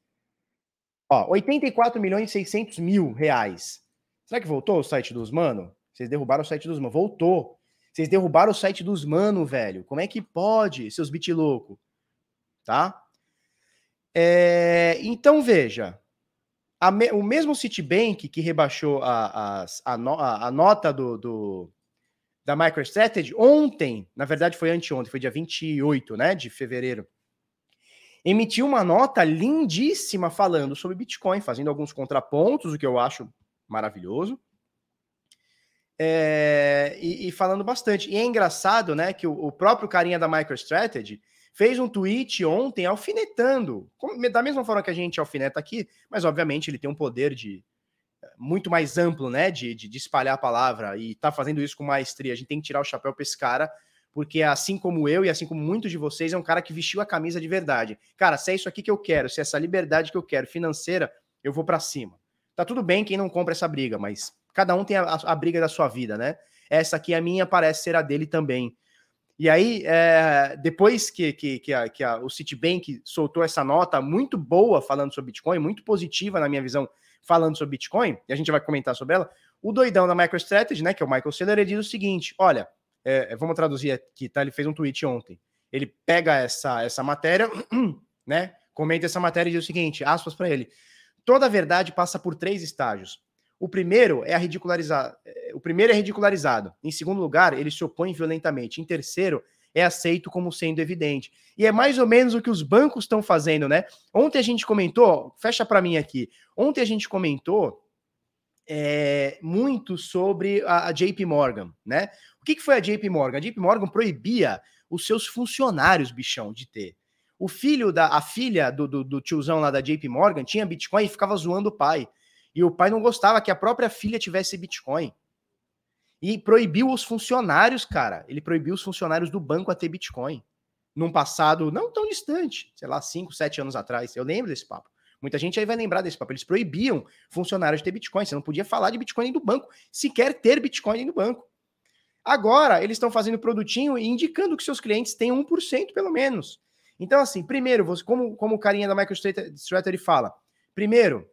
Ó, 84 milhões e 600 mil reais. Será que voltou o site dos mano? Vocês derrubaram o site dos mano. Voltou. Vocês derrubaram o site dos mano, velho. Como é que pode, seus bit louco? Tá? É, então veja, me, o mesmo Citibank que rebaixou a, a, a, a nota do, do, da MicroStrategy ontem, na verdade foi anteontem, foi dia 28 né, de fevereiro, emitiu uma nota lindíssima falando sobre Bitcoin, fazendo alguns contrapontos, o que eu acho maravilhoso. É, e, e, falando bastante. E é engraçado, né, que o, o, próprio carinha da MicroStrategy fez um tweet ontem alfinetando, da mesma forma que a gente alfineta aqui, mas obviamente ele tem um poder de muito mais amplo, né, de, de, de espalhar a palavra e tá fazendo isso com maestria. A gente tem que tirar o chapéu para esse cara, porque assim como eu e assim como muitos de vocês, é um cara que vestiu a camisa de verdade. Cara, se é isso aqui que eu quero, se é essa liberdade que eu quero financeira, eu vou para cima. Tá tudo bem quem não compra essa briga, mas cada um tem a, a, briga da sua vida, né? Essa aqui, a minha, parece ser a dele também. E aí, é, depois que, que, que, a, que a, o Citibank soltou essa nota muito boa falando sobre Bitcoin, muito positiva na minha visão, falando sobre Bitcoin, e a gente vai comentar sobre ela, o doidão da MicroStrategy, né, que é o Michael Saylor, ele diz o seguinte, olha, é, vamos traduzir aqui, tá? Ele fez um tweet ontem. Ele pega essa, essa matéria, né, comenta essa matéria e diz o seguinte, aspas para ele, toda verdade passa por três estágios. O primeiro é a ridicularizar. Eh, o primeiro é ridicularizado. Em segundo lugar, ele se opõe violentamente. Em terceiro, é aceito como sendo evidente. E é mais ou menos o que os bancos estão fazendo, né? Ontem a gente comentou, fecha para mim aqui. Ontem a gente comentou é, muito sobre a, a, JP Morgan, né? O que, que foi a JP Morgan? A JP Morgan proibia os seus funcionários, bichão, de ter. O filho da, a filha do, do, do tiozão lá da JP Morgan tinha Bitcoin e ficava zoando o pai. E o pai não gostava que a própria filha tivesse Bitcoin. E proibiu os funcionários, cara. Ele proibiu os funcionários do banco a ter Bitcoin. Num passado não tão distante, sei lá, 5, 7 anos atrás. Eu lembro desse papo. Muita gente aí vai lembrar desse papo. Eles proibiam funcionários de ter Bitcoin. Você não podia falar de Bitcoin do banco, sequer ter Bitcoin no banco. Agora, eles estão fazendo produtinho e indicando que seus clientes têm 1% pelo menos. Então, assim, primeiro, você, como, como o carinha da MicroStrategy fala, primeiro,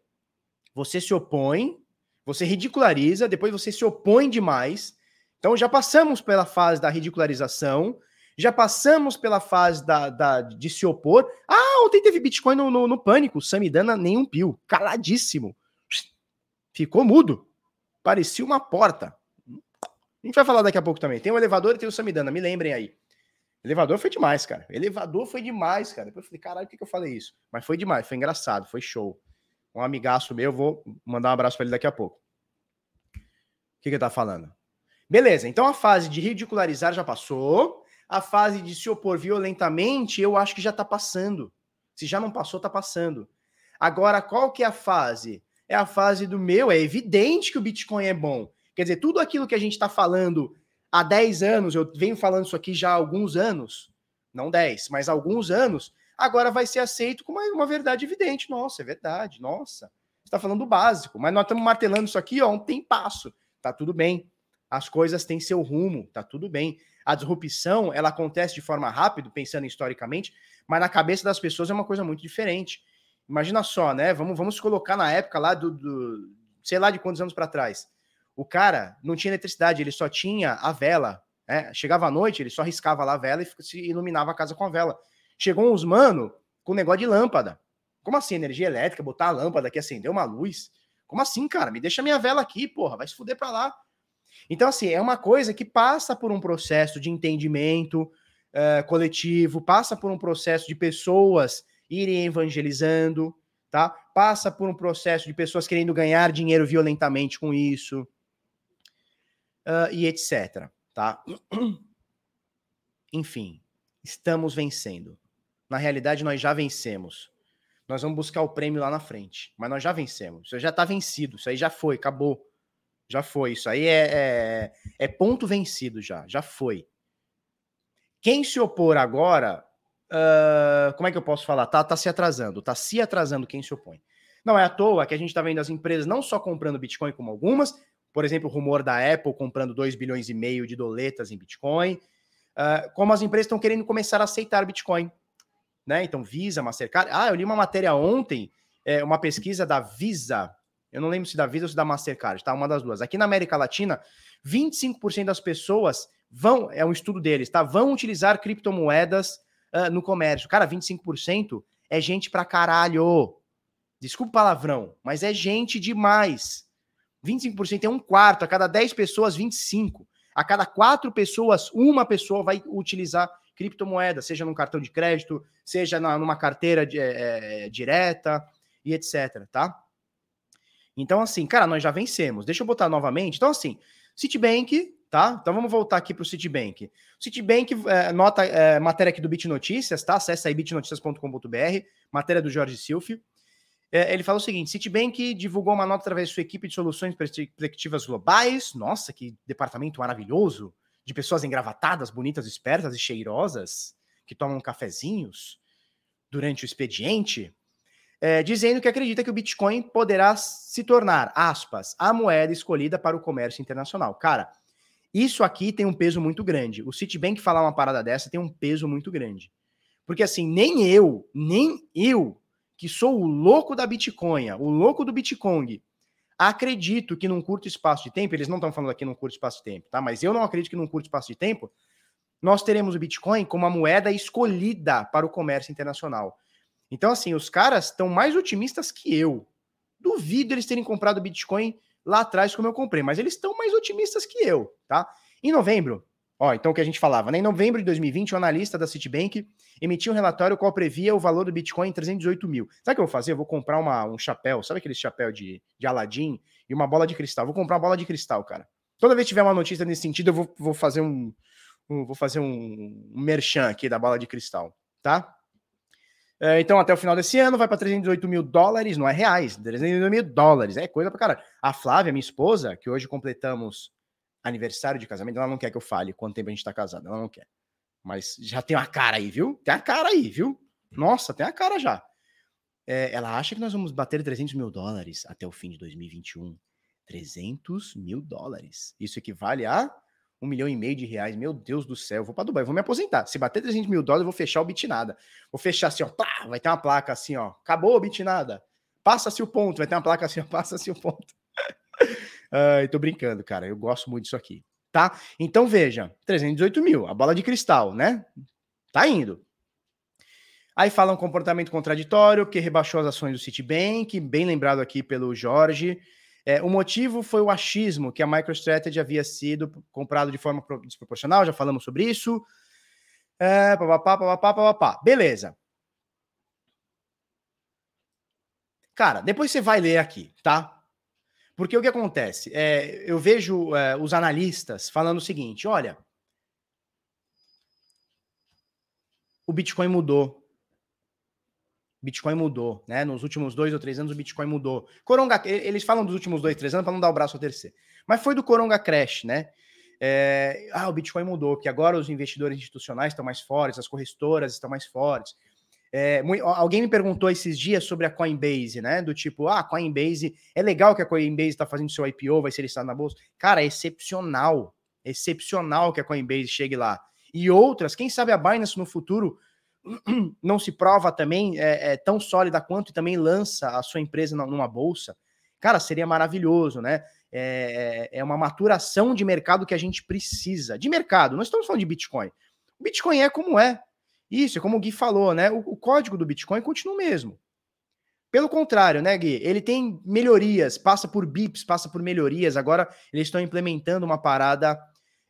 você se opõe, você ridiculariza, depois você se opõe demais. Então já passamos pela fase da ridicularização, já passamos pela fase da, da de se opor. Ah, ontem teve Bitcoin no, no, no pânico, Samidana nenhum pio, caladíssimo. Ficou mudo. Parecia uma porta. A gente vai falar daqui a pouco também. Tem o elevador e tem o Samidana, me lembrem aí. Elevador foi demais, cara. Elevador foi demais, cara. Depois eu falei, caralho, por que, que eu falei isso? Mas foi demais, foi engraçado, foi show um amigaço meu, vou mandar um abraço para ele daqui a pouco. O que, que ele tá falando? Beleza, então a fase de ridicularizar já passou, a fase de se opor violentamente, eu acho que já tá passando. Se já não passou, tá passando. Agora, qual que é a fase? É a fase do meu, é evidente que o Bitcoin é bom. Quer dizer, tudo aquilo que a gente está falando há 10 anos, eu venho falando isso aqui já há alguns anos, não 10, mas alguns anos, agora vai ser aceito como uma, verdade evidente. Nossa, é verdade, nossa. Está falando do básico, mas nós estamos martelando isso aqui, ó, um tem passo. Tá tudo bem. As coisas têm seu rumo, tá tudo bem. A disrupção, ela acontece de forma rápida, pensando historicamente, mas na cabeça das pessoas é uma coisa muito diferente. Imagina só, né? Vamos, vamos colocar na época lá do, do sei lá de quantos anos para trás. O cara não tinha eletricidade, ele só tinha a vela. Né? Chegava à noite, ele só riscava lá a vela e se iluminava a casa com a vela. Chegou uns mano com negócio de lâmpada. Como assim, energia elétrica, botar a lâmpada aqui, acender uma luz? Como assim, cara? Me deixa minha vela aqui, porra, vai se fuder pra lá. Então, assim, é uma coisa que passa por um processo de entendimento uh, coletivo, passa por um processo de pessoas irem evangelizando, tá? Passa por um processo de pessoas querendo ganhar dinheiro violentamente com isso, uh, e etc, tá? Enfim, estamos vencendo. Na realidade, nós já vencemos. Nós vamos buscar o prêmio lá na frente. Mas nós já vencemos. Isso já está vencido. Isso aí já foi, acabou. Já foi. Isso aí é, é, é ponto vencido já. Já foi. Quem se opor agora, uh, como é que eu posso falar? Tá, tá se atrasando. Tá se atrasando quem se opõe. Não é à toa que a gente está vendo as empresas não só comprando Bitcoin, como algumas. Por exemplo, o rumor da Apple comprando 2 bilhões e meio de doletas em Bitcoin. Uh, como as empresas estão querendo começar a aceitar Bitcoin né? Então, Visa, Mastercard. Ah, eu li uma matéria ontem, é, uma pesquisa da Visa. Eu não lembro se da Visa ou se da Mastercard, tá? Uma das duas. Aqui na América Latina, 25% das pessoas vão, é um estudo deles, tá? Vão utilizar criptomoedas uh, no comércio. Cara, 25% é gente pra caralho. Desculpa o palavrão, mas é gente demais. 25% é um quarto, a cada 10 pessoas, 25. A cada quatro pessoas, uma pessoa vai utilizar criptomoeda, seja num cartão de crédito, seja na, numa carteira de, é, é, direta e etc, tá? Então, assim, cara, nós já vencemos. Deixa eu botar novamente. Então, assim, Citibank, tá? Então vamos voltar aqui para o Citibank. Citibank, é, nota, é, matéria aqui do Bit Notícias, tá? Acesse aí bitnoticias.com.br, matéria do Jorge Silfi. É, ele fala o seguinte: Citibank divulgou uma nota através de sua equipe de soluções perspectivas globais. Nossa, que departamento maravilhoso! De pessoas engravatadas, bonitas, espertas e cheirosas, que tomam cafezinhos durante o expediente, é, dizendo que acredita que o Bitcoin poderá se tornar, aspas, a moeda escolhida para o comércio internacional. Cara, isso aqui tem um peso muito grande. O Citibank falar uma parada dessa tem um peso muito grande. Porque assim, nem eu, nem eu que sou o louco da Bitcoin, o louco do Bitcoin, acredito que num curto espaço de tempo, eles não estão falando aqui num curto espaço de tempo, tá? Mas eu não acredito que num curto espaço de tempo nós teremos o Bitcoin como a moeda escolhida para o comércio internacional. Então, assim, os caras estão mais otimistas que eu. Duvido eles terem comprado Bitcoin lá atrás como eu comprei, mas eles estão mais otimistas que eu, tá? Em novembro, Ó, então o que a gente falava, né? Em novembro de 2020, o analista da Citibank emitiu um relatório qual previa o valor do Bitcoin em 318 mil. Sabe o que eu vou fazer? Eu vou comprar uma, um chapéu, sabe aquele chapéu de, de Aladdin e uma bola de cristal? vou comprar uma bola de cristal, cara. Toda vez que tiver uma notícia nesse sentido, eu vou, vou fazer um, um, vou fazer um, um merchan aqui da bola de cristal, tá? É, então, até o final desse ano, vai para 318 mil dólares, não é reais, 318 mil dólares, é coisa pra caralho. A Flávia, minha esposa, que hoje completamos aniversário de casamento, ela não quer que eu fale quanto tempo a gente tá casado, ela não quer. Mas já tem uma cara aí, viu? Tem a cara aí, viu? Nossa, tem a cara já. É, ela acha que nós vamos bater 300 mil dólares até o fim de 2021. 300 mil dólares. Isso equivale a um milhão e meio de reais. Meu Deus do céu, vou para Dubai, vou me aposentar. Se bater 300 mil dólares, eu vou fechar o Bitnada. Vou fechar assim, ó, pá, vai ter uma placa assim, ó, acabou o Bitnada. Passa-se o ponto, vai ter uma placa assim, ó, passa-se o ponto. Uh, tô brincando, cara. Eu gosto muito disso aqui. Tá? Então veja: 318 mil, a bola de cristal, né? Tá indo. Aí fala um comportamento contraditório, que rebaixou as ações do Citibank, bem lembrado aqui pelo Jorge. É, o motivo foi o achismo que a MicroStrategy havia sido comprado de forma desproporcional, já falamos sobre isso. É, papapá, papapá, papapá. Beleza. Cara, depois você vai ler aqui, tá? Porque o que acontece? É, eu vejo é, os analistas falando o seguinte: olha, o Bitcoin mudou. Bitcoin mudou, né? Nos últimos dois ou três anos o Bitcoin mudou. Coronga, eles falam dos últimos dois, três anos para não dar o braço ao terceiro. Mas foi do Coronga Crash, né? É, ah, o Bitcoin mudou, que agora os investidores institucionais estão mais fortes, as corretoras estão mais fortes. É, alguém me perguntou esses dias sobre a Coinbase, né? Do tipo, ah, Coinbase, é legal que a Coinbase está fazendo seu IPO, vai ser listado na bolsa. Cara, é excepcional. É excepcional que a Coinbase chegue lá. E outras, quem sabe a Binance no futuro não se prova também é, é tão sólida quanto e também lança a sua empresa numa bolsa. Cara, seria maravilhoso, né? É, é, é uma maturação de mercado que a gente precisa. De mercado, não estamos falando de Bitcoin. Bitcoin é como é. Isso, é como o Gui falou, né? O, o código do Bitcoin continua o mesmo. Pelo contrário, né, Gui? Ele tem melhorias, passa por bips, passa por melhorias. Agora eles estão implementando uma parada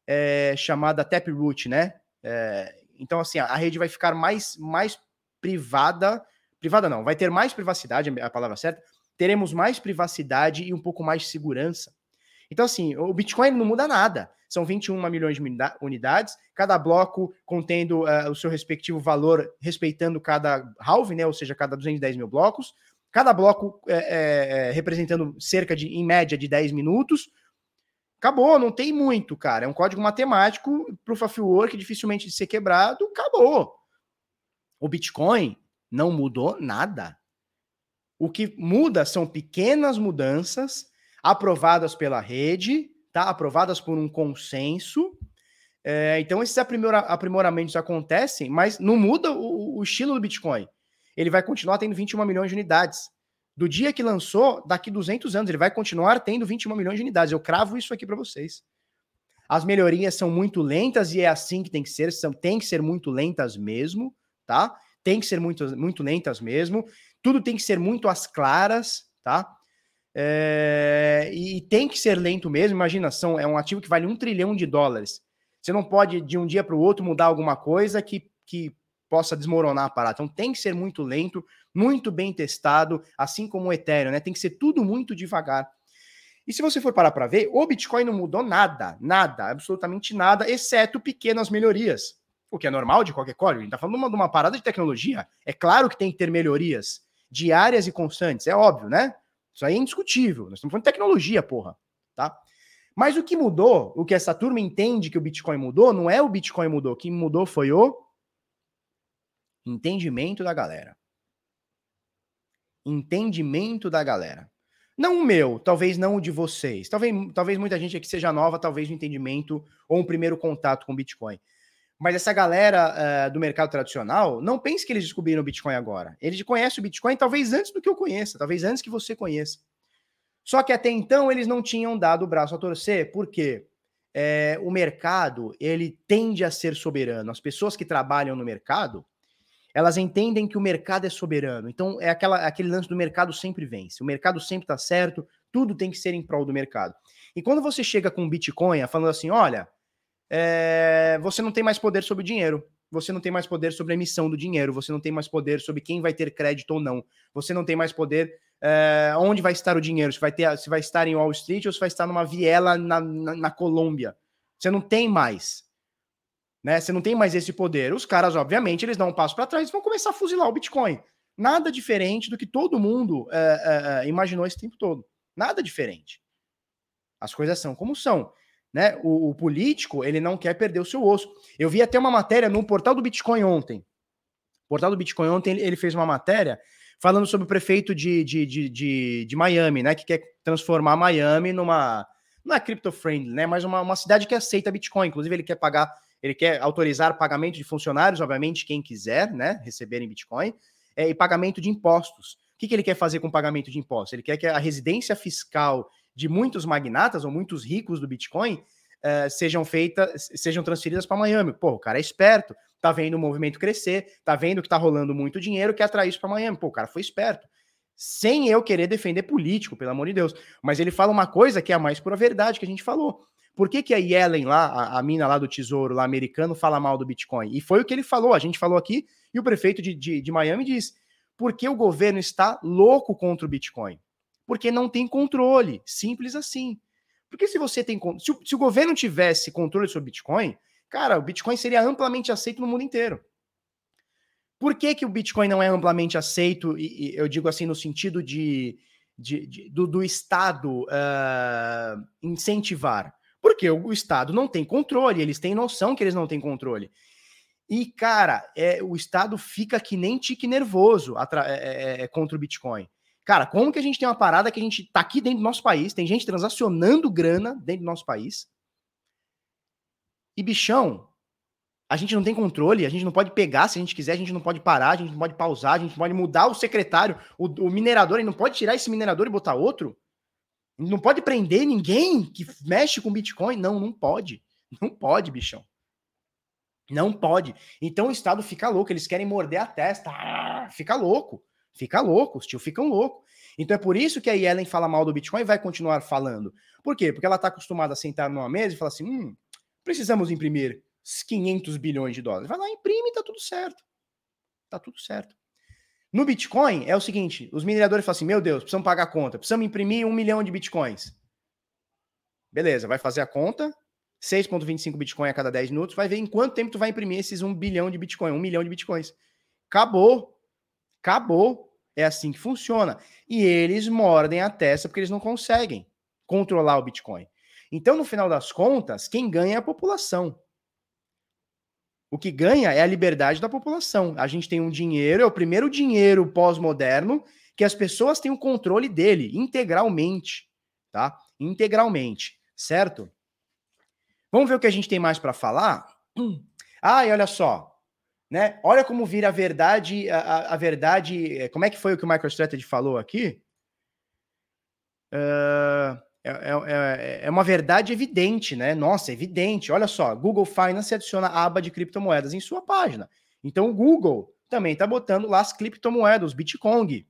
é, chamada Taproot, né? É, então, assim, a rede vai ficar mais, mais privada. Privada não, vai ter mais privacidade, a palavra certa. Teremos mais privacidade e um pouco mais de segurança. Então, assim, o Bitcoin não muda nada. São 21 milhões de unidades, cada bloco contendo uh, o seu respectivo valor, respeitando cada halve, né? Ou seja, cada 210 mil blocos. Cada bloco é, é, representando cerca de, em média, de 10 minutos. Acabou, não tem muito, cara. É um código matemático, proof of work, dificilmente de ser quebrado. Acabou. O Bitcoin não mudou nada. O que muda são pequenas mudanças aprovadas pela rede, tá? Aprovadas por um consenso. É, então, esses aprimora aprimoramentos acontecem, mas não muda o, o, estilo do Bitcoin. Ele vai continuar tendo 21 milhões de unidades. Do dia que lançou, daqui 200 anos, ele vai continuar tendo 21 milhões de unidades. Eu cravo isso aqui para vocês. As melhorias são muito lentas e é assim que tem que ser, são, tem que ser muito lentas mesmo, tá? Tem que ser muito, muito lentas mesmo. Tudo tem que ser muito às claras, tá? É, e tem que ser lento mesmo. Imagina, são, é um ativo que vale um trilhão de dólares. Você não pode, de um dia para o outro, mudar alguma coisa que, que possa desmoronar a parada. Então tem que ser muito lento, muito bem testado, assim como o Ethereum, né? Tem que ser tudo muito devagar. E se você for parar para ver, o Bitcoin não mudou nada, nada, absolutamente nada, exceto pequenas melhorias. O que é normal de qualquer código. A gente está falando de uma, de uma parada de tecnologia. É claro que tem que ter melhorias diárias e constantes, é óbvio, né? Isso aí é indiscutível. Nós estamos falando de tecnologia, porra. Tá? Mas o que mudou, o que essa turma entende que o Bitcoin mudou, não é o Bitcoin mudou. O que mudou foi o entendimento da galera. Entendimento da galera. Não o meu, talvez não o de vocês. Talvez, talvez muita gente aqui seja nova, talvez no entendimento ou um primeiro contato com Bitcoin. Mas essa galera uh, do mercado tradicional, não pense que eles descobriram o Bitcoin agora. Eles conhecem o Bitcoin talvez antes do que eu conheça, talvez antes que você conheça. Só que até então eles não tinham dado o braço a torcer, porque é, o mercado ele tende a ser soberano. As pessoas que trabalham no mercado, elas entendem que o mercado é soberano. Então, é aquela, aquele lance do mercado sempre vence. O mercado sempre está certo, tudo tem que ser em prol do mercado. E quando você chega com Bitcoin falando assim: olha, é, você não tem mais poder sobre o dinheiro, você não tem mais poder sobre a emissão do dinheiro, você não tem mais poder sobre quem vai ter crédito ou não, você não tem mais poder é, onde vai estar o dinheiro, se vai, ter, se vai estar em Wall Street ou se vai estar numa viela na, na, na Colômbia. Você não tem mais né? Você não tem mais esse poder. Os caras, obviamente, eles dão um passo para trás e vão começar a fuzilar o Bitcoin. Nada diferente do que todo mundo é, é, imaginou esse tempo todo. Nada diferente. As coisas são como são. Né? O, o, político, ele não quer perder o seu osso. Eu vi até uma matéria no portal do Bitcoin ontem. O portal do Bitcoin ontem, ele, fez uma matéria falando sobre o prefeito de, de, de, de, de Miami, né? Que quer transformar Miami numa. Não é crypto-friendly, né? Mas uma, uma cidade que aceita Bitcoin. Inclusive, ele quer pagar ele quer autorizar pagamento de funcionários, obviamente, quem quiser, né, receber em Bitcoin, é, e pagamento de impostos. O que, que ele quer fazer com pagamento de impostos? Ele quer que a residência fiscal de muitos magnatas ou muitos ricos do Bitcoin uh, sejam feitas, sejam transferidas para Miami. Pô, o cara é esperto, tá vendo o movimento crescer, tá vendo que tá rolando muito dinheiro, quer atrair isso para Miami. Pô, o cara foi esperto. Sem eu querer defender político, pelo amor de Deus. Mas ele fala uma coisa que é a mais pura verdade que a gente falou. Por que, que a Yellen lá, a, a, mina lá do Tesouro, lá americano, fala mal do Bitcoin? E foi o que ele falou, a gente falou aqui, e o prefeito de, de, de Miami diz: porque o governo está louco contra o Bitcoin? Porque não tem controle. Simples assim. Porque se você tem. Se o, se o governo tivesse controle sobre o Bitcoin, cara, o Bitcoin seria amplamente aceito no mundo inteiro. Por que, que o Bitcoin não é amplamente aceito? E, e eu digo assim, no sentido de, de, de do, do, Estado uh, incentivar. Porque o, Estado não tem controle, eles têm noção que eles não têm controle. E, cara, é, o Estado fica que nem tique nervoso é, é, é, contra o Bitcoin. Cara, como que a gente tem uma parada que a gente tá aqui dentro do nosso país, tem gente transacionando grana dentro do nosso país, e bichão, a gente não tem controle, a gente não pode pegar se a gente quiser, a gente não pode parar, a gente não pode pausar, a gente não pode mudar o secretário, o, o minerador, ele não pode tirar esse minerador e botar outro. Não pode prender ninguém que mexe com Bitcoin? Não, não pode. Não pode, bichão. Não pode. Então o Estado fica louco, eles querem morder a testa. Ah, fica louco. Fica louco, os tio ficam louco. Então é por isso que a Yellen fala mal do Bitcoin e vai continuar falando. Por quê? Porque ela está acostumada a sentar numa mesa e falar assim: hum, precisamos imprimir 500 bilhões de dólares. Vai lá, imprime e tá tudo certo. Tá tudo certo. No Bitcoin é o seguinte: os mineradores falam assim: meu Deus, precisamos pagar a conta, precisamos imprimir um milhão de Bitcoins. Beleza, vai fazer a conta, 6,25 Bitcoin a cada 10 minutos, vai ver em quanto tempo tu vai imprimir esses 1 bilhão de Bitcoin, 1 milhão de Bitcoins. Acabou. Acabou. É assim que funciona. E eles mordem a testa porque eles não conseguem controlar o Bitcoin. Então, no final das contas, quem ganha é a população. O que ganha é a liberdade da população. A gente tem um dinheiro, é o primeiro dinheiro pós-moderno que as pessoas têm o controle dele integralmente, tá? Integralmente, certo? Vamos ver o que a gente tem mais para falar? E olha só, né? Olha como vira a verdade, a, a, verdade. Eh, como é que foi o que o MicroStrategy falou aqui? Uh, é, é, é, é uma verdade evidente, né? Nossa, é evidente. Olha só, Google Finance adiciona a aba de criptomoedas em sua página. Então o Google também tá botando lá as criptomoedas, Bitcoin.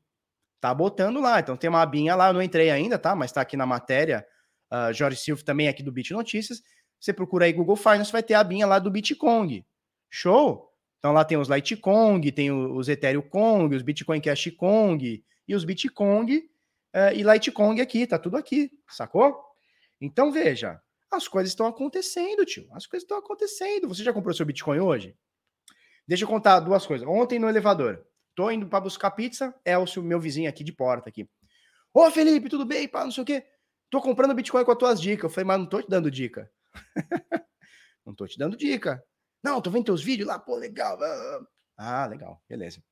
Tá botando lá. Então tem uma abinha lá, eu não entrei ainda, tá? Mas tá aqui na matéria. Uh, Jorge Silva também aqui do Bit Notícias. Você procura aí Google Finance, vai ter a abinha lá do Bitcoin. Show? Então lá tem os Litecoin, tem os Ethereum Kong, os Bitcoin Cash Kong e os Bitcoin uh, e Litecoin aqui, tá tudo aqui, sacou? Então veja, as coisas estão acontecendo, tio. As coisas estão acontecendo. Você já comprou seu Bitcoin hoje? Deixa eu contar duas coisas. Ontem no elevador, tô indo para buscar pizza, Elcio, meu vizinho aqui de porta aqui. Ô Felipe, tudo bem? Pá, não sei o quê. Tô comprando Bitcoin com as tuas dicas. Eu falei, mas não tô te dando dica. não tô te dando dica. Não, tô vendo teus vídeos lá, pô, legal. Ah, legal, beleza.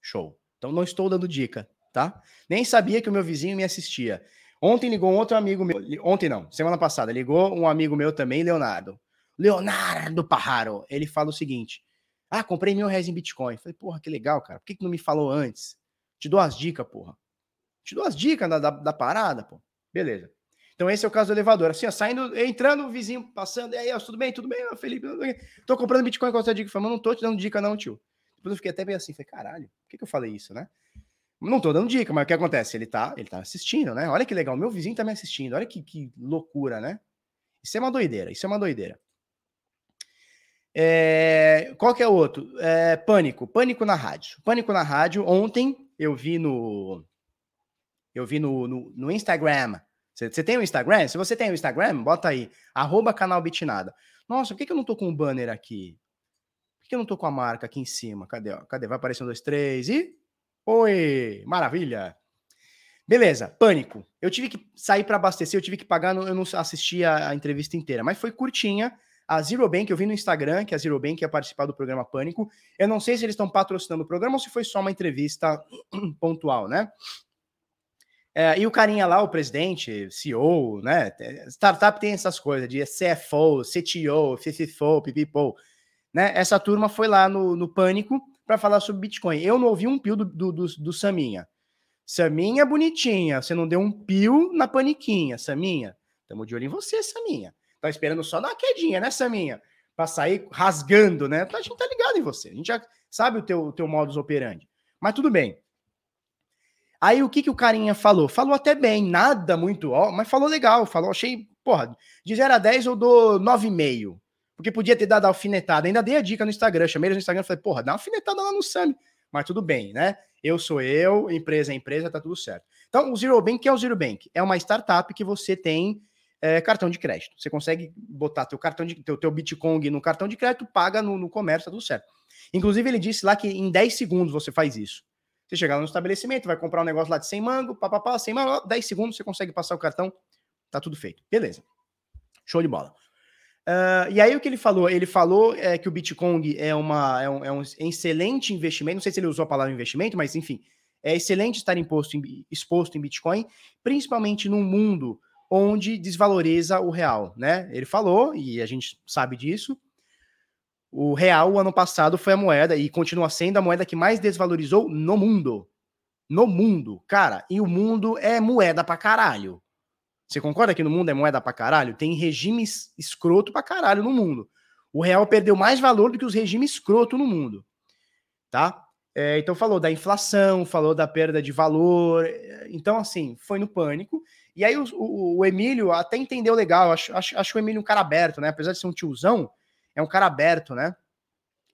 Show. Então não estou dando dica, tá? Nem sabia que o meu vizinho me assistia. Ontem ligou um outro amigo meu. Ontem não, semana passada, ligou um amigo meu também, Leonardo. Leonardo Parraro. Ele fala o seguinte: ah, comprei mil reais em Bitcoin. Falei, porra, que legal, cara. Por que, que não me falou antes? Te dou as dicas, porra. Te dou as dicas da, da, da, parada, pô. Beleza. Então esse é o caso do elevador. Assim, ó, saindo, entrando, o vizinho passando. E aí, tudo bem? Tudo bem, Felipe? Tô comprando Bitcoin com essa dica. Falei, não tô te dando dica não, tio. Depois eu fiquei até bem assim. Falei, caralho, por que, que eu falei isso, né? Não tô dando dica, mas o que acontece? Ele tá, ele tá assistindo, né? Olha que legal, meu vizinho tá me assistindo. Olha que, que loucura, né? Isso é uma doideira, isso é uma doideira. É, qual que é o outro? É, Pânico. Pânico na rádio. Pânico na rádio. Ontem eu vi no. Eu vi no, no, no Instagram. Você tem o um Instagram? Se você tem o um Instagram, bota aí. Arroba canal Bitnada. Nossa, por que, que eu não tô com o um banner aqui? Por que, eu não tô com a marca aqui em cima? Cadê? Ó? Cadê? Vai aparecer um, dois, três e. Oi! Maravilha! Beleza, pânico. Eu tive que sair para abastecer, eu tive que pagar, eu não assisti a, a entrevista inteira, mas foi curtinha a Zero Bank, eu vi no Instagram que a Zero Bank ia participar do programa Pânico. Eu não sei se eles estão patrocinando o programa ou se foi só uma entrevista pontual, né? É, e o carinha lá, o presidente, CEO, né? Startup tem essas coisas de CFO, CTO, FFO, PPPO. Né? Essa turma foi lá no, no Pânico para falar sobre Bitcoin. Eu não ouvi um pio do, do, do, do Saminha. Saminha bonitinha, você não deu um pio na paniquinha, Saminha. Tamo de olho em você, Saminha. Tá esperando só dar uma quedinha, né, Saminha? Pra sair rasgando, né? A gente tá ligado em você. A gente já sabe o teu, teu modus operandi. Mas tudo bem. Aí o que, que o carinha falou? Falou até bem, nada muito, ó, mas falou legal. Falou, achei, porra, de 0 a 10 eu dou 9,5. Porque podia ter dado alfinetada. Ainda dei a dica no Instagram, chamei eles no Instagram e falei, porra, dá uma alfinetada lá no Sami. Mas tudo bem, né? Eu sou eu, empresa é empresa, tá tudo certo. Então, o Zero Bank, que é o Zero Bank? É uma startup que você tem é, cartão de crédito. Você consegue botar teu cartão de teu, teu Bitcoin no cartão de crédito, paga no, no comércio, tá tudo certo. Inclusive, ele disse lá que em 10 segundos você faz isso. Você chega lá no estabelecimento, vai comprar um negócio lá de 100 mango, papapá, 100 mango, 10 segundos você consegue passar o cartão, tá tudo feito. Beleza. Show de bola. Uh, e aí o que ele falou? Ele falou é, que o Bitcoin é, uma, é, um, é um excelente investimento, não sei se ele usou a palavra investimento, mas enfim, é excelente estar imposto em, exposto em Bitcoin, principalmente num mundo onde desvaloriza o real, né? Ele falou, e a gente sabe disso, o real, ano passado, foi a moeda, e continua sendo a moeda que mais desvalorizou no mundo. No mundo. Cara, e o mundo é moeda pra caralho. Você concorda que no mundo é moeda pra caralho? Tem regimes escroto pra caralho no mundo. O real perdeu mais valor do que os regimes escroto no mundo. Tá? É, então falou da inflação, falou da perda de valor. Então, assim, foi no pânico. E aí o, o, o Emílio até entendeu legal, acho, acho, acho o Emílio um cara aberto, né? Apesar de ser um tiozão, é um cara aberto, né?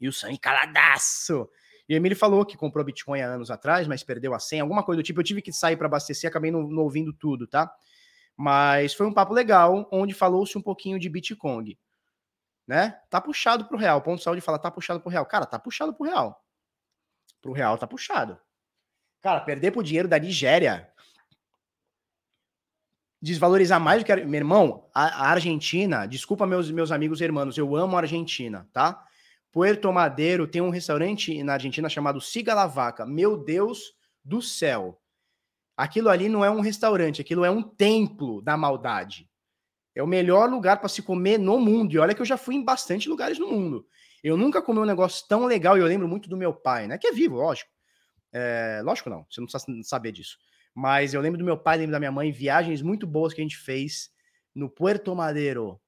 E o sangue caladaço. E o Emílio falou que comprou Bitcoin há anos atrás, mas perdeu a senha, alguma coisa do tipo. Eu tive que sair para abastecer, acabei não, não, ouvindo tudo, tá? Mas foi um papo legal, onde falou-se um pouquinho de Bitcoin. Né? Tá puxado pro real. Ponto de saúde fala, tá puxado pro real. Cara, tá puxado pro real. Pro real tá puxado. Cara, perder pro dinheiro da Nigéria desvalorizar mais do que. Meu irmão, a, a, Argentina, desculpa meus, meus amigos irmãos, eu amo a Argentina, tá? Puerto Madeiro tem um restaurante na Argentina chamado Siga La Vaca. Meu Deus do céu. Aquilo ali não é um restaurante, aquilo é um templo da maldade. É o melhor lugar para se comer no mundo. E olha que eu já fui em bastante lugares no mundo. Eu nunca comi um negócio tão legal e eu lembro muito do meu pai, né? Que é vivo, lógico. É, lógico não, você não precisa saber disso. Mas eu lembro do meu pai, lembro da minha mãe, viagens muito boas que a gente fez no Puerto Madeiro,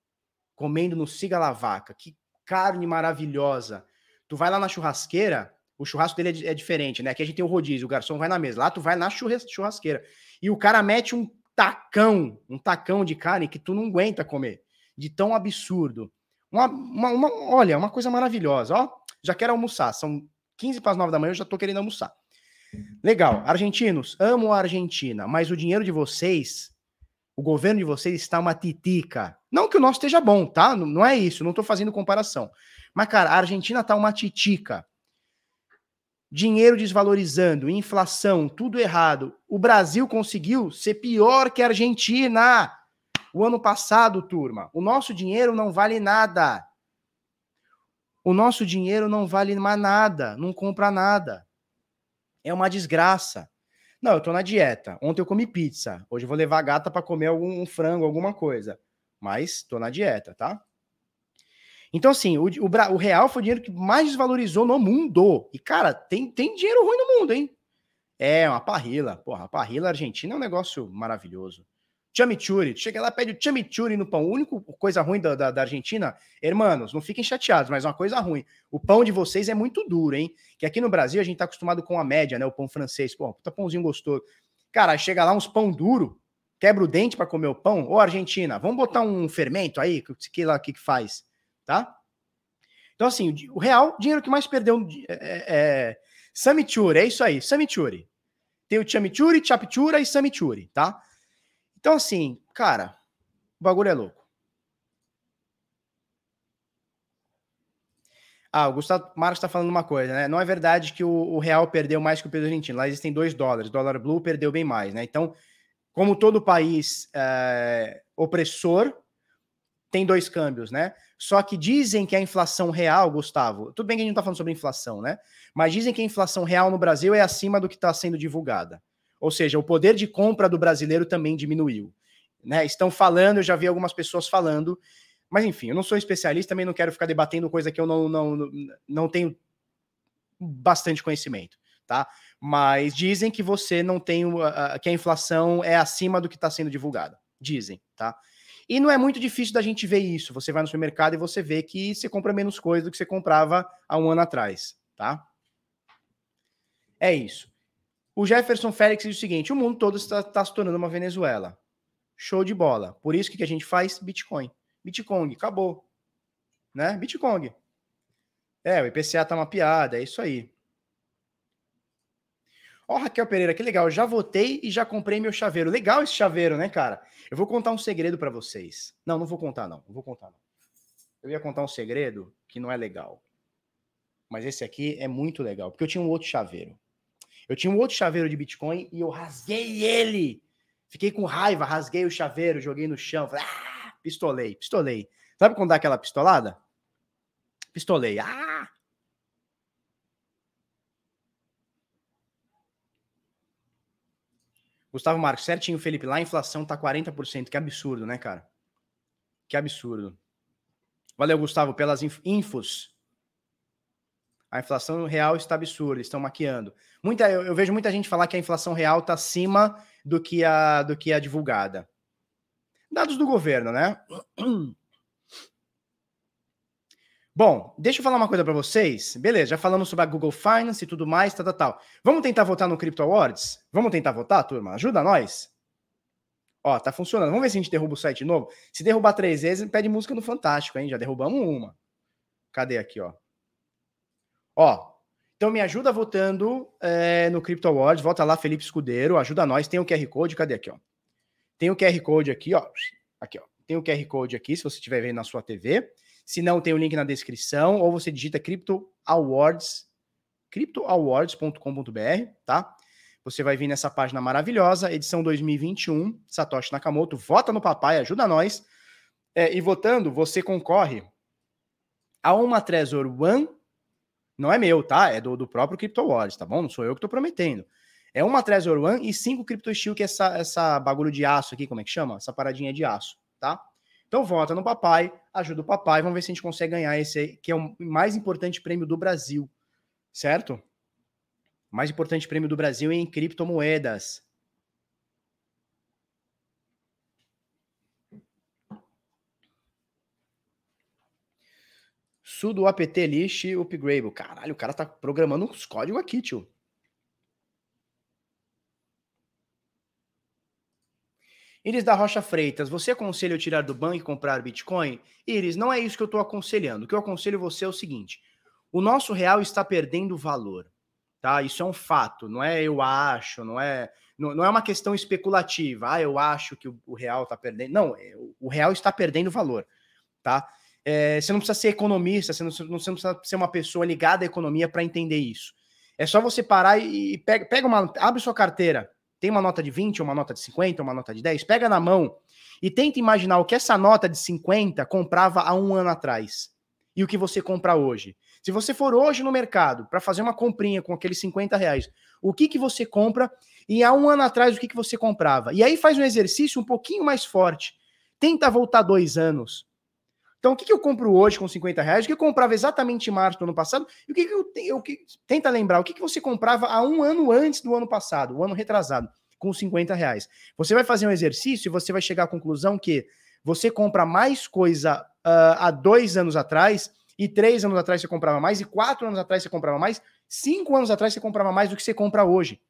comendo no Siga La Vaca. Que carne maravilhosa. Tu vai lá na churrasqueira, O churrasco dele é, é diferente, né? Aqui a gente tem o rodízio, o garçom vai na mesa. Lá tu vai na churrasqueira. E o cara mete um tacão, um tacão de carne que tu não aguenta comer. De tão absurdo. Uma, uma, uma, olha, uma coisa maravilhosa, ó. Já quero almoçar. São 15 para as 9 da manhã, eu já tô querendo almoçar. Legal. Argentinos, amo a Argentina, mas o dinheiro de vocês, o governo de vocês está uma titica. Não que o nosso esteja bom, tá? Não, não é isso, não tô fazendo comparação. Mas, cara, a Argentina tá uma titica. Dinheiro desvalorizando, inflação, tudo errado. O Brasil conseguiu ser pior que a Argentina. O ano passado, turma, o nosso dinheiro não vale nada. O nosso dinheiro não vale mais nada, não compra nada. É uma desgraça. Não, eu tô na dieta. Ontem eu comi pizza. Hoje eu vou levar a gata para comer algum um frango, alguma coisa. Mas tô na dieta, tá? Então, assim, o, o, o, real foi o dinheiro que mais desvalorizou no mundo. E, cara, tem, tem dinheiro ruim no mundo, hein? É, uma parrila. Porra, a parrila argentina é um negócio maravilhoso. Chimichurri. Chega lá, pede o chimichurri no pão. A única coisa ruim da, da, da, Argentina, hermanos, não fiquem chateados, mas uma coisa ruim. O pão de vocês é muito duro, hein? Que aqui no Brasil a gente tá acostumado com a média, né? O pão francês. Pô, puta pãozinho gostoso. Cara, chega lá uns pão duro, quebra o dente para comer o pão. Ô, Argentina, vamos botar um fermento aí, que lá que, que faz, tá? Então, assim, o real, dinheiro que mais perdeu é, é, é Samichuri, é isso aí, Samichuri. Tem o Chamichuri, Chapichura e Samichuri, tá? Então, assim, cara, o bagulho é louco. Ah, o Gustavo Marcos está falando uma coisa, né? Não é verdade que o, o, real perdeu mais que o peso argentino. Lá existem dois dólares. O dólar blue perdeu bem mais, né? Então, como todo país é, opressor, tem dois câmbios, né? Só que dizem que a inflação real, Gustavo, tudo bem que a gente não está falando sobre inflação, né? Mas dizem que a inflação real no Brasil é acima do que está sendo divulgada. Ou seja, o poder de compra do brasileiro também diminuiu. Né? Estão falando, eu já vi algumas pessoas falando, mas enfim, eu não sou especialista, também não quero ficar debatendo coisa que eu não, não, não tenho bastante conhecimento, tá? Mas dizem que você não tem, que a inflação é acima do que está sendo divulgado. Dizem, tá? E não é muito difícil da gente ver isso. Você vai no supermercado e você vê que você compra menos coisa do que você comprava há um ano atrás, tá? É isso. O Jefferson Félix diz o seguinte: o mundo todo está, está se tornando uma Venezuela. Show de bola. Por isso que a gente faz Bitcoin. Bitcoin, acabou. Né? Bitcoin. É, o IPCA tá uma piada, é isso aí. Ó, oh, Raquel Pereira, que legal. Já votei e já comprei meu chaveiro. Legal esse chaveiro, né, cara? Eu vou contar um segredo para vocês. Não, não vou contar, não. Não vou contar, não. Eu ia contar um segredo que não é legal. Mas esse aqui é muito legal, porque eu tinha um outro chaveiro. Eu tinha um outro chaveiro de Bitcoin e eu rasguei ele. Fiquei com raiva, rasguei o chaveiro, joguei no chão. Falei, ah, pistolei, pistolei. Sabe quando dá aquela pistolada? Pistolei. Ah! Gustavo Marcos, certinho, Felipe. Lá a inflação tá 40%. Que absurdo, né, cara? Que absurdo. Valeu, Gustavo, pelas infos. A inflação real está absurda, estão maquiando. Muita, eu, eu, vejo muita gente falar que a inflação real está acima do que a do que a divulgada. Dados do governo, né? Bom, deixa eu falar uma coisa para vocês. Beleza, já falamos sobre a Google Finance e tudo mais, tal, tal, tal. Vamos tentar votar no Crypto Awards? Vamos tentar votar, turma? Ajuda nós. Ó, tá funcionando. Vamos ver se a gente derruba o site novo. Se derrubar três vezes, pede música no Fantástico, hein? Já derrubamos uma. Cadê aqui, ó? Ó, então me ajuda votando é, no Crypto Awards. Volta lá, Felipe Escudeiro, ajuda nós. Tem o QR Code, cadê aqui, ó? Tem o QR Code aqui, ó. Aqui, ó. Tem o QR Code aqui, se você estiver vendo na sua TV. Se não, tem o link na descrição, ou você digita Crypto Awards, cryptoawards.com.br, tá? Você vai vir nessa página maravilhosa, edição 2021, Satoshi Nakamoto. Vota no papai, ajuda nós. É, e votando, você concorre a uma Trezor One não é meu, tá? É do, do próprio CryptoWallet, tá bom? Não sou eu que tô prometendo. É uma Trezor One e cinco CryptoSteel, que é essa, essa bagulho de aço aqui, como é que chama? Essa paradinha de aço, tá? Então vota no papai, ajuda o papai, vamos ver se a gente consegue ganhar esse que é o mais importante prêmio do Brasil, certo? Mais importante prêmio do Brasil em criptomoedas. Sudo apt list upgrade. Caralho, o cara tá programando uns códigos aqui, tio. Iris da Rocha Freitas, você aconselha eu tirar do banco e comprar Bitcoin? Iris, não é isso que eu estou aconselhando. O que eu aconselho você é o seguinte: o nosso real está perdendo valor, tá? Isso é um fato, não é eu acho, não é, não, não é uma questão especulativa. Ah, eu acho que o, o real está perdendo. Não, é, o real está perdendo valor, tá? É, você não precisa ser economista, você não, você não precisa ser uma pessoa ligada à economia para entender isso. É só você parar e, pega, pega uma, abre sua carteira, tem uma nota de 20, uma nota de 50, uma nota de 10, pega na mão e tenta imaginar o que essa nota de 50 comprava há um ano atrás e o que você compra hoje. Se você for hoje no mercado para fazer uma comprinha com aqueles 50 reais, o que, que você compra e há um ano atrás o que, que você comprava? E aí faz um exercício um pouquinho mais forte. Tenta voltar dois anos. Então, o que, que eu compro hoje com 50 reais? O que eu comprava exatamente em março do ano passado? E o que, que eu, eu que, tenta lembrar? O que, que você comprava há um ano antes do ano passado, o ano retrasado, com 50 reais? Você vai fazer um exercício e você vai chegar à conclusão que você compra mais coisa uh, há dois anos atrás, e três anos atrás você comprava mais, e quatro anos atrás você comprava mais, cinco anos atrás você comprava mais do que você compra hoje.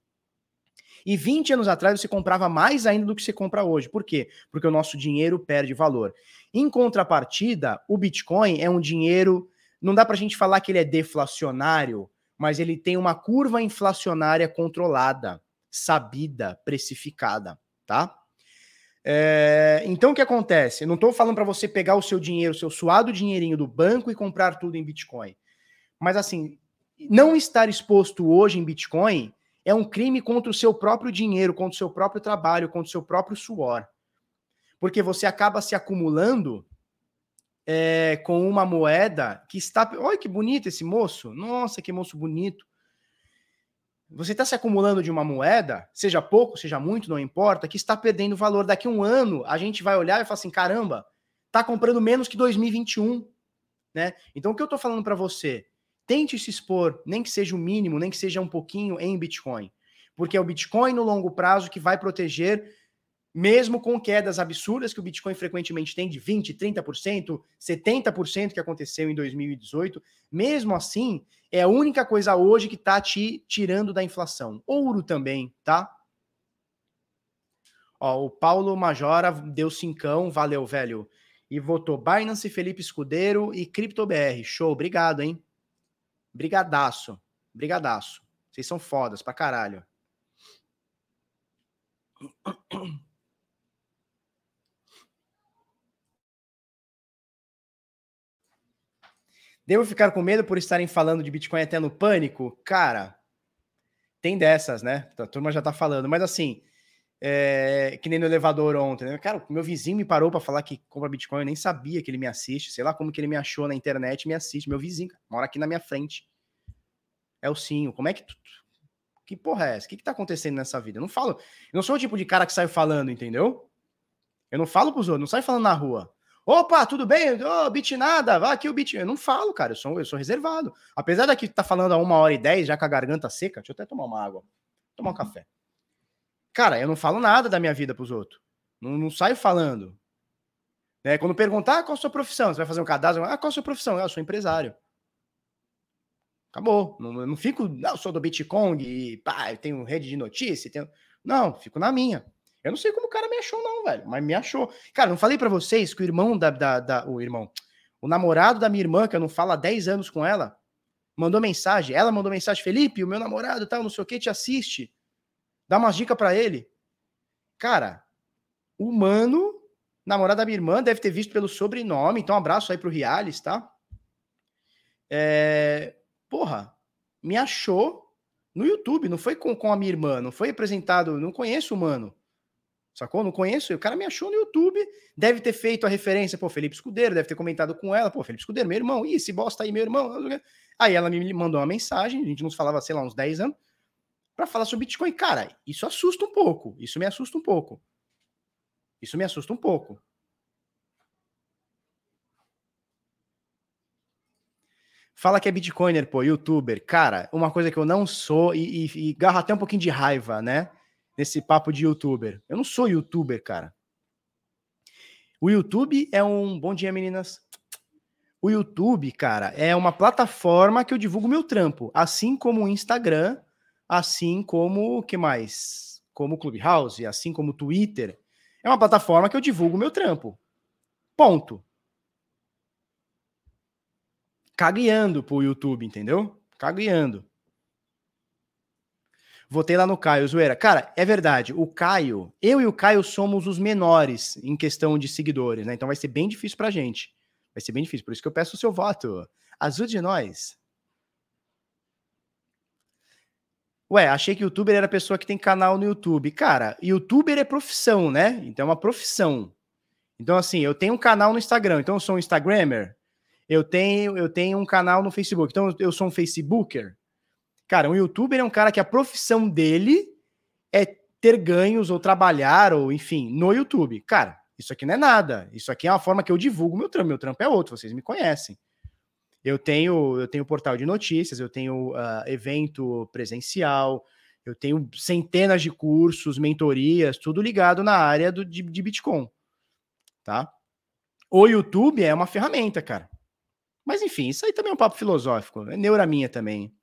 E 20 anos atrás você comprava mais ainda do que você compra hoje. Por quê? Porque o nosso dinheiro perde valor. Em contrapartida, o Bitcoin é um dinheiro. Não dá para a gente falar que ele é deflacionário, mas ele tem uma curva inflacionária controlada, sabida, precificada, tá? É, então o que acontece? Não estou falando para você pegar o seu dinheiro, o seu suado dinheirinho do banco e comprar tudo em Bitcoin. Mas assim, não estar exposto hoje em Bitcoin é um crime contra o seu próprio dinheiro, contra o seu próprio trabalho, contra o seu próprio suor. Porque você acaba se acumulando é, com uma moeda que está. Olha que bonito esse moço! Nossa, que moço bonito! Você está se acumulando de uma moeda, seja pouco, seja muito, não importa, que está perdendo valor. Daqui a um ano, a gente vai olhar e falar assim: caramba, tá comprando menos que 2021. Né? Então, o que eu estou falando para você? Tente se expor, nem que seja o mínimo, nem que seja um pouquinho em Bitcoin. Porque é o Bitcoin no longo prazo que vai proteger, mesmo com quedas absurdas que o Bitcoin frequentemente tem de 20%, 30%, 70% que aconteceu em 2018. Mesmo assim, é a única coisa hoje que está te tirando da inflação. Ouro também, tá? Ó, o Paulo Majora deu cincão, valeu, velho. E votou Binance, Felipe Escudeiro e CryptoBR. Show, obrigado, hein? Brigadaço. Brigadaço. Vocês são fodas pra caralho. Devo ficar com medo por estarem falando de Bitcoin até no pânico? Cara, tem dessas, né? A turma já tá falando, mas assim, é, que nem no elevador ontem, né? Cara, meu vizinho me parou para falar que compra Bitcoin, eu nem sabia que ele me assiste, sei lá como que ele me achou na internet me assiste. Meu vizinho, mora aqui na minha frente. É o Sim, como é que tu. Que porra é essa? O que, que tá acontecendo nessa vida? Eu não falo. Eu não sou o tipo de cara que sai falando, entendeu? Eu não falo pros outros, não sai falando na rua. Opa, tudo bem? Ô, oh, bit nada, vai aqui o bit. Eu não falo, cara, eu sou, eu sou reservado. Apesar daqui tá falando a uma hora e dez, já com a garganta seca, deixa eu até tomar uma água, tomar um café. Cara, eu não falo nada da minha vida pros outros. Não, não saio falando. Né? Quando perguntar ah, qual a sua profissão, você vai fazer um cadastro, ah, qual a sua profissão? Ah, eu sou empresário. Acabou. Não, eu não fico, não, eu sou do Bitcoin e pá, eu tenho rede de notícia. Tenho... Não, fico na minha. Eu não sei como o cara me achou, não, velho, mas me achou. Cara, não falei para vocês que o irmão da, da, da, O irmão. O namorado da minha irmã, que eu não falo há 10 anos com ela, mandou mensagem. Ela mandou mensagem: Felipe, o meu namorado tal, não sei o que, te assiste. Dá umas dicas para ele. Cara, o mano, namorado da minha irmã, deve ter visto pelo sobrenome. Então, um abraço aí pro Riales, tá? É, porra, me achou no YouTube, não foi com, com a minha irmã, não foi apresentado, não conheço o mano. Sacou? Não conheço. O cara me achou no YouTube, deve ter feito a referência, pô, Felipe Escudeiro, deve ter comentado com ela, pô, Felipe Escudeiro, meu irmão, ih, esse bosta aí, meu irmão. Aí ela me mandou uma mensagem, a gente nos falava, sei lá, uns 10 anos para falar sobre Bitcoin. Cara, isso assusta um pouco. Isso me assusta um pouco. Isso me assusta um pouco. Fala que é Bitcoiner, pô, youtuber. Cara, uma coisa que eu não sou e, e, e garro até um pouquinho de raiva, né? Nesse papo de youtuber. Eu não sou youtuber, cara. O YouTube é um. Bom dia, meninas. O YouTube, cara, é uma plataforma que eu divulgo meu trampo, assim como o Instagram, assim como o que mais? Como o Clubhouse, assim como o Twitter. É uma plataforma que eu divulgo meu trampo. Ponto. Cagueando pro YouTube, entendeu? Cagueando. Votei lá no Caio, zoeira. Cara, é verdade. O Caio, eu e o Caio somos os menores em questão de seguidores, né? Então vai ser bem difícil pra gente. Vai ser bem difícil. Por isso que eu peço o seu voto. Azul de nós. Ué, achei que youtuber era pessoa que tem canal no YouTube. Cara, youtuber é profissão, né? Então é uma profissão. Então, assim, eu tenho um canal no Instagram, então eu sou um Instagrammer. Eu tenho, eu tenho um canal no Facebook, então eu sou um Facebooker. Cara, um youtuber é um cara que a profissão dele é ter ganhos ou trabalhar, ou enfim, no YouTube. Cara, isso aqui não é nada. Isso aqui é uma forma que eu divulgo meu trampo. Meu trampo é outro, vocês me conhecem. Eu tenho, eu tenho portal de notícias, eu tenho uh, evento presencial, eu tenho centenas de cursos, mentorias, tudo ligado na área do, de, de Bitcoin. Tá? O YouTube é uma ferramenta, cara. Mas enfim, isso aí também é um papo filosófico. É neura minha também.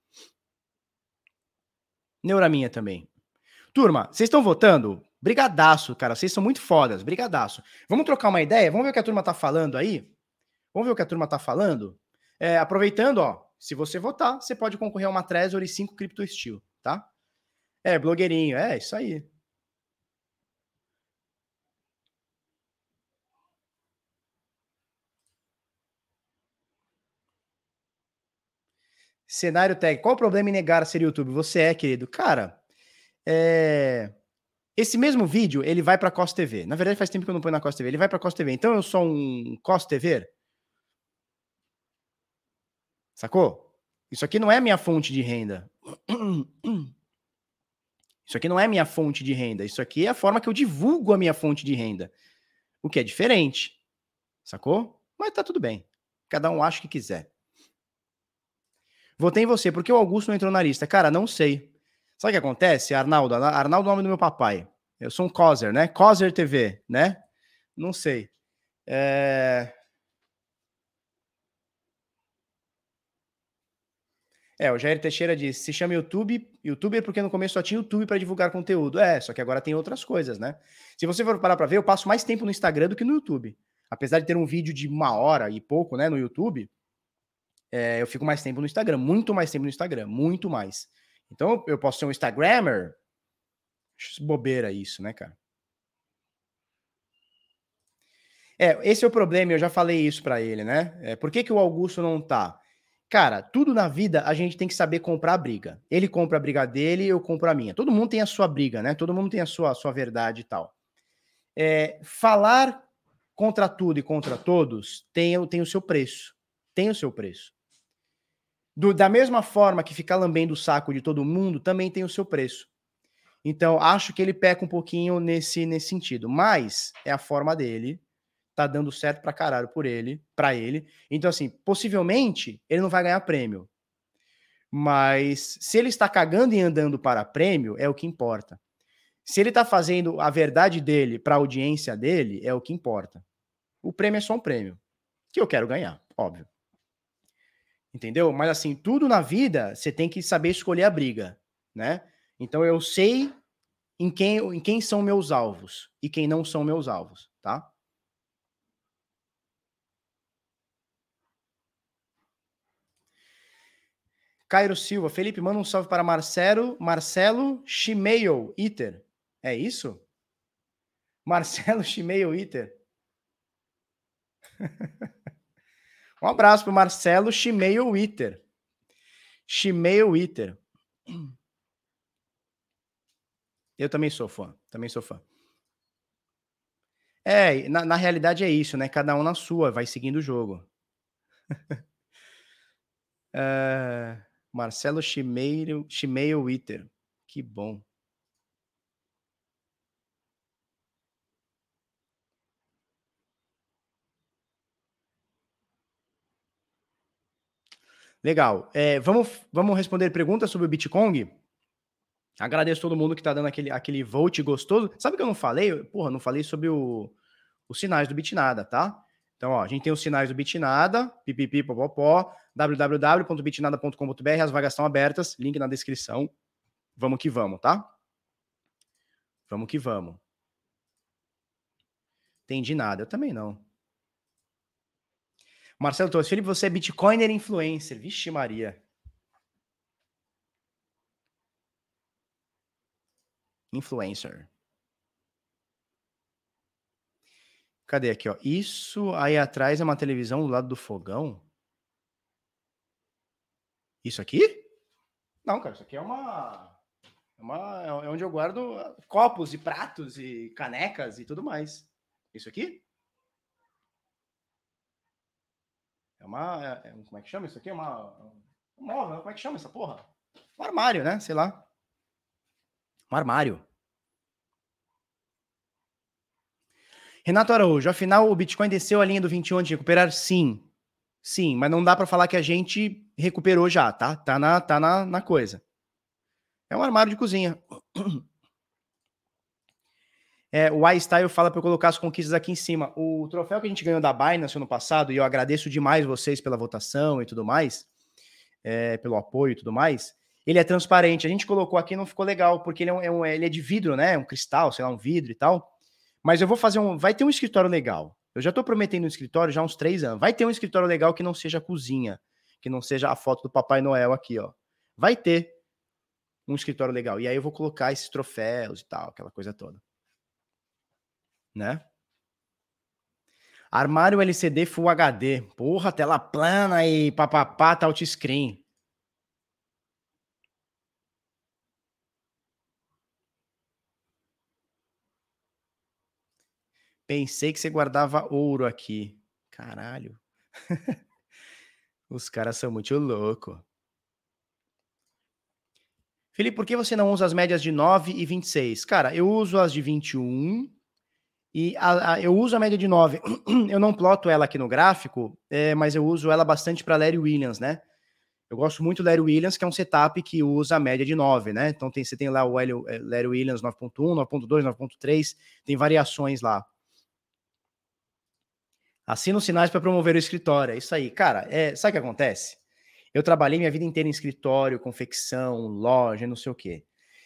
Neuraminha também. Turma, vocês estão votando? Brigadaço, cara. Vocês são muito fodas. Brigadaço. Vamos trocar uma ideia? Vamos ver o que a turma tá falando aí? Vamos ver o que a turma tá falando? É, aproveitando, ó, se você votar, você pode concorrer a uma Trezor e 5 Crypto Steel, tá? É, blogueirinho. É, isso aí. Cenário tag. Qual o problema em negar ser YouTube? Você é, querido. Cara, é... esse mesmo vídeo, ele vai para Costa TV. Na verdade, faz tempo que eu não ponho na Costa TV. Ele vai para Costa TV. Então, eu sou um Costa TV? Sacou? Isso aqui não é minha fonte de renda. Isso aqui não é minha fonte de renda. Isso aqui é a forma que eu divulgo a minha fonte de renda. O que é diferente. Sacou? Mas tá tudo bem. Cada um acha o que quiser. Votei em você, porque o Augusto não entrou na lista? Cara, não sei. Sabe o que acontece? Arnaldo, Arnaldo é o nome do meu papai. Eu sou um Coser, né? Coser TV, né? Não sei. É... É, o Jair Teixeira disse: se chama YouTube, youtuber porque no começo só tinha YouTube para divulgar conteúdo. É, só que agora tem outras coisas, né? Se você for parar para ver, eu passo mais tempo no Instagram do que no YouTube. Apesar de ter um vídeo de uma hora e pouco, né, no YouTube, é, eu fico mais tempo no Instagram, muito mais tempo no Instagram, muito mais. Então eu posso ser um Instagrammer. Bobeira isso, né, cara? É, esse é o problema, eu já falei isso para ele, né? É, por que, que o Augusto não tá? Cara, tudo na vida a gente tem que saber comprar a briga. Ele compra a briga dele, eu compro a minha. Todo mundo tem a sua briga, né? Todo mundo tem a sua, a sua verdade e tal. É, falar contra tudo e contra todos tem, tem o seu preço. Tem o seu preço. Do, da mesma forma que ficar lambendo o saco de todo mundo também tem o seu preço. Então, acho que ele peca um pouquinho nesse, nesse sentido. Mas é a forma dele. Tá dando certo pra caralho por ele, para ele. Então, assim, possivelmente ele não vai ganhar prêmio. Mas se ele está cagando e andando para prêmio, é o que importa. Se ele está fazendo a verdade dele para audiência dele, é o que importa. O prêmio é só um prêmio. Que eu quero ganhar, óbvio. Entendeu? Mas assim, tudo na vida você tem que saber escolher a briga, né? Então eu sei em quem, em quem são meus alvos e quem não são meus alvos, tá? Cairo Silva, Felipe, manda um salve para Marcelo, Marcelo Chimeio Iter. É isso? Marcelo Chimeio Iter. Um abraço para o Marcelo Chimeio Witter. Chimeio Witter. Eu também sou fã. Também sou fã. É, na, na realidade é isso, né? Cada um na sua, vai seguindo o jogo. uh, Marcelo Chimeio, Chimeio Witter. Que bom. Legal. É, vamos, vamos responder perguntas sobre o Bitcoin? Agradeço todo mundo que está dando aquele, aquele vote gostoso. Sabe que eu não falei? Porra, não falei sobre o, os sinais do Bitnada, tá? Então, ó, a gente tem os sinais do Bitnada, pipipi, popopó, www.bitnada.com.br, as vagas estão abertas, link na descrição. Vamos que vamos, tá? Vamos que vamos. Entendi nada, eu também não. Marcelo Torres, você é Bitcoiner influencer. Vixe Maria. Influencer. Cadê aqui, ó? Isso aí atrás é uma televisão do lado do fogão? Isso aqui? Não, cara, isso aqui é uma. É, uma, é onde eu guardo copos e pratos e canecas e tudo mais. Isso aqui? É uma. É, é como é que chama isso aqui? É uma. Um móvel, como é que chama essa porra? Um armário, né? Sei lá. Um armário. Renato Araújo, afinal o Bitcoin desceu a linha do 21 de recuperar? Sim. Sim, mas não dá para falar que a gente recuperou já, tá? Tá na, tá na, na coisa. É um armário de cozinha. É, o iStyle fala para eu colocar as conquistas aqui em cima. O troféu que a gente ganhou da Binance ano passado, e eu agradeço demais vocês pela votação e tudo mais, é, pelo apoio e tudo mais, ele é transparente. A gente colocou aqui não ficou legal, porque ele é, um, é um, ele é de vidro, né? Um cristal, sei lá, um vidro e tal. Mas eu vou fazer um. Vai ter um escritório legal. Eu já estou prometendo um escritório já há uns três anos. Vai ter um escritório legal que não seja cozinha, que não seja a foto do Papai Noel aqui, ó. Vai ter um escritório legal. E aí eu vou colocar esses troféus e tal, aquela coisa toda. Né? Armário LCD Full HD. Porra, tela plana e papapá, touchscreen. Pensei que você guardava ouro aqui. Caralho. Os caras são muito loucos. Felipe, por que você não usa as médias de 9 e 26? Cara, eu uso as de 21 e a, a, eu uso a média de 9. Eu não ploto ela aqui no gráfico, é, mas eu uso ela bastante para Larry Williams, né? Eu gosto muito do Larry Williams, que é um setup que usa a média de 9, né? Então tem, você tem lá o Larry Williams 9.1, 9.2, 9.3, tem variações lá. Assina os sinais para promover o escritório. É isso aí. Cara, é, sabe o que acontece? Eu trabalhei minha vida inteira em escritório, confecção, loja, não sei o quê.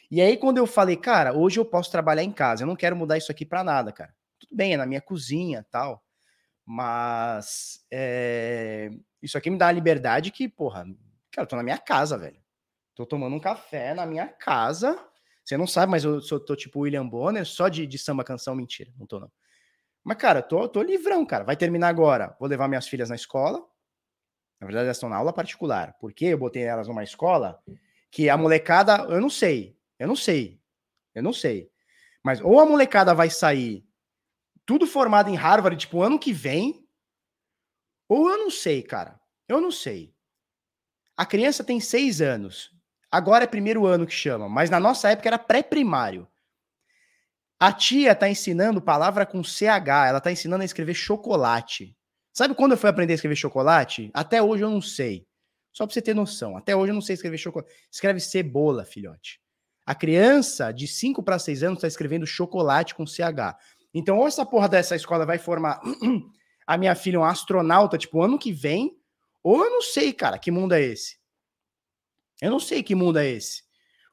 E aí, quando eu falei, cara, hoje eu posso trabalhar em casa, eu não quero mudar isso aqui para nada, cara. Tudo bem, é na minha cozinha tal. Mas é, isso aqui me dá a liberdade que, porra, cara, eu tô na minha casa, velho. Tô tomando um café na minha casa. Você não sabe, mas eu sou, tô tipo William Bonner, só de, de samba canção, mentira, não tô não. Mas, cara, tô, tô livrão, cara. Vai terminar agora. Vou levar minhas filhas na escola. Na verdade, elas estão na aula particular. Porque eu botei elas numa escola que a molecada, eu não sei. Eu não sei. Eu não sei. Mas ou a molecada vai sair tudo formado em Harvard, tipo, ano que vem, ou eu não sei, cara. Eu não sei. A criança tem seis anos. Agora é primeiro ano que chama, mas na nossa época era pré-primário. A tia tá ensinando palavra com CH, ela tá ensinando a escrever chocolate. Sabe quando eu fui aprender a escrever chocolate? Até hoje eu não sei. Só pra você ter noção. Até hoje eu não sei escrever chocolate. Escreve cebola, filhote. A criança de 5 para 6 anos tá escrevendo chocolate com CH. Então, ou essa porra dessa escola vai formar a minha filha um astronauta, tipo, ano que vem, ou eu não sei, cara, que mundo é esse. Eu não sei que mundo é esse.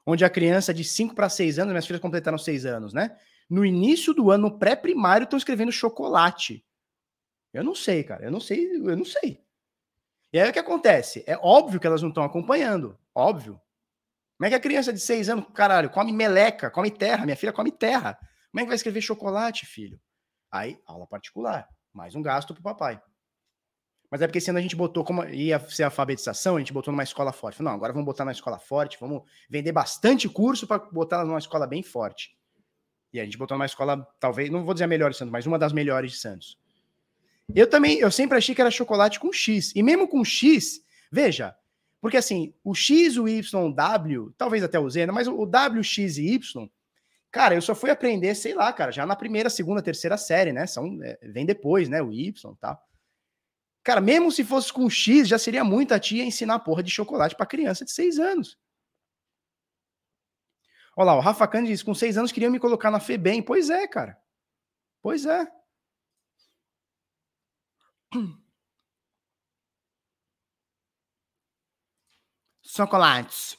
Onde a criança de 5 para 6 anos, minhas filhas completaram 6 anos, né? no início do ano pré-primário estão escrevendo chocolate. Eu não sei, cara. Eu não sei, eu não sei. E aí o que acontece? É óbvio que elas não estão acompanhando. Óbvio. Como é que a criança de seis anos, caralho, come meleca, come terra? Minha filha come terra. Como é que vai escrever chocolate, filho? Aí, aula particular. Mais um gasto pro papai. Mas é porque ano a gente botou, como ia ser alfabetização, a gente botou numa escola forte. Não, agora vamos botar na escola forte, vamos vender bastante curso para botar numa escola bem forte. E a gente botou numa escola, talvez, não vou dizer a melhor de Santos, mas uma das melhores de Santos. Eu também, eu sempre achei que era chocolate com X. E mesmo com X, veja, porque assim, o X, o Y, o W, talvez até o Z, né, mas o W, X e Y, cara, eu só fui aprender, sei lá, cara, já na primeira, segunda, terceira série, né? São, é, vem depois, né? O Y e tal. Cara, mesmo se fosse com X, já seria muita tia ensinar porra de chocolate para criança de seis anos. Olha lá, o Rafa Cândido diz: com seis anos queriam me colocar na FEBEM. Pois é, cara. Pois é. Chocolates.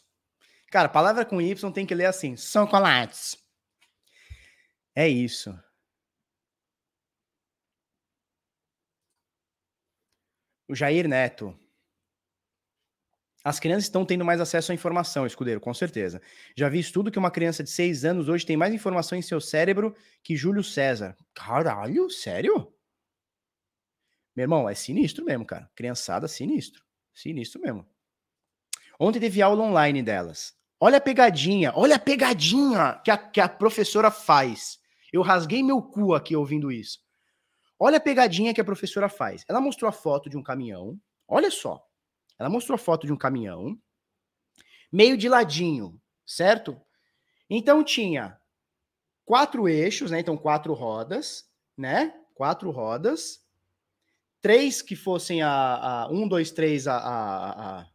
Cara, palavra com Y tem que ler assim: chocolates. É isso. O Jair Neto. As crianças estão tendo mais acesso à informação, escudeiro, com certeza. Já vi estudo que uma criança de 6 anos hoje tem mais informação em seu cérebro que Júlio César. Caralho, sério? Meu irmão, é sinistro mesmo, cara. Criançada, sinistro. Sinistro mesmo. Ontem teve aula online delas. Olha a pegadinha, olha a pegadinha que a, que a professora faz. Eu rasguei meu cu aqui ouvindo isso. Olha a pegadinha que a professora faz. Ela mostrou a foto de um caminhão. Olha só. Ela mostrou a foto de um caminhão, meio de ladinho, certo? Então tinha quatro eixos, né? Então quatro rodas, né? Quatro rodas, três que fossem a, a um, dois, três a, a, a,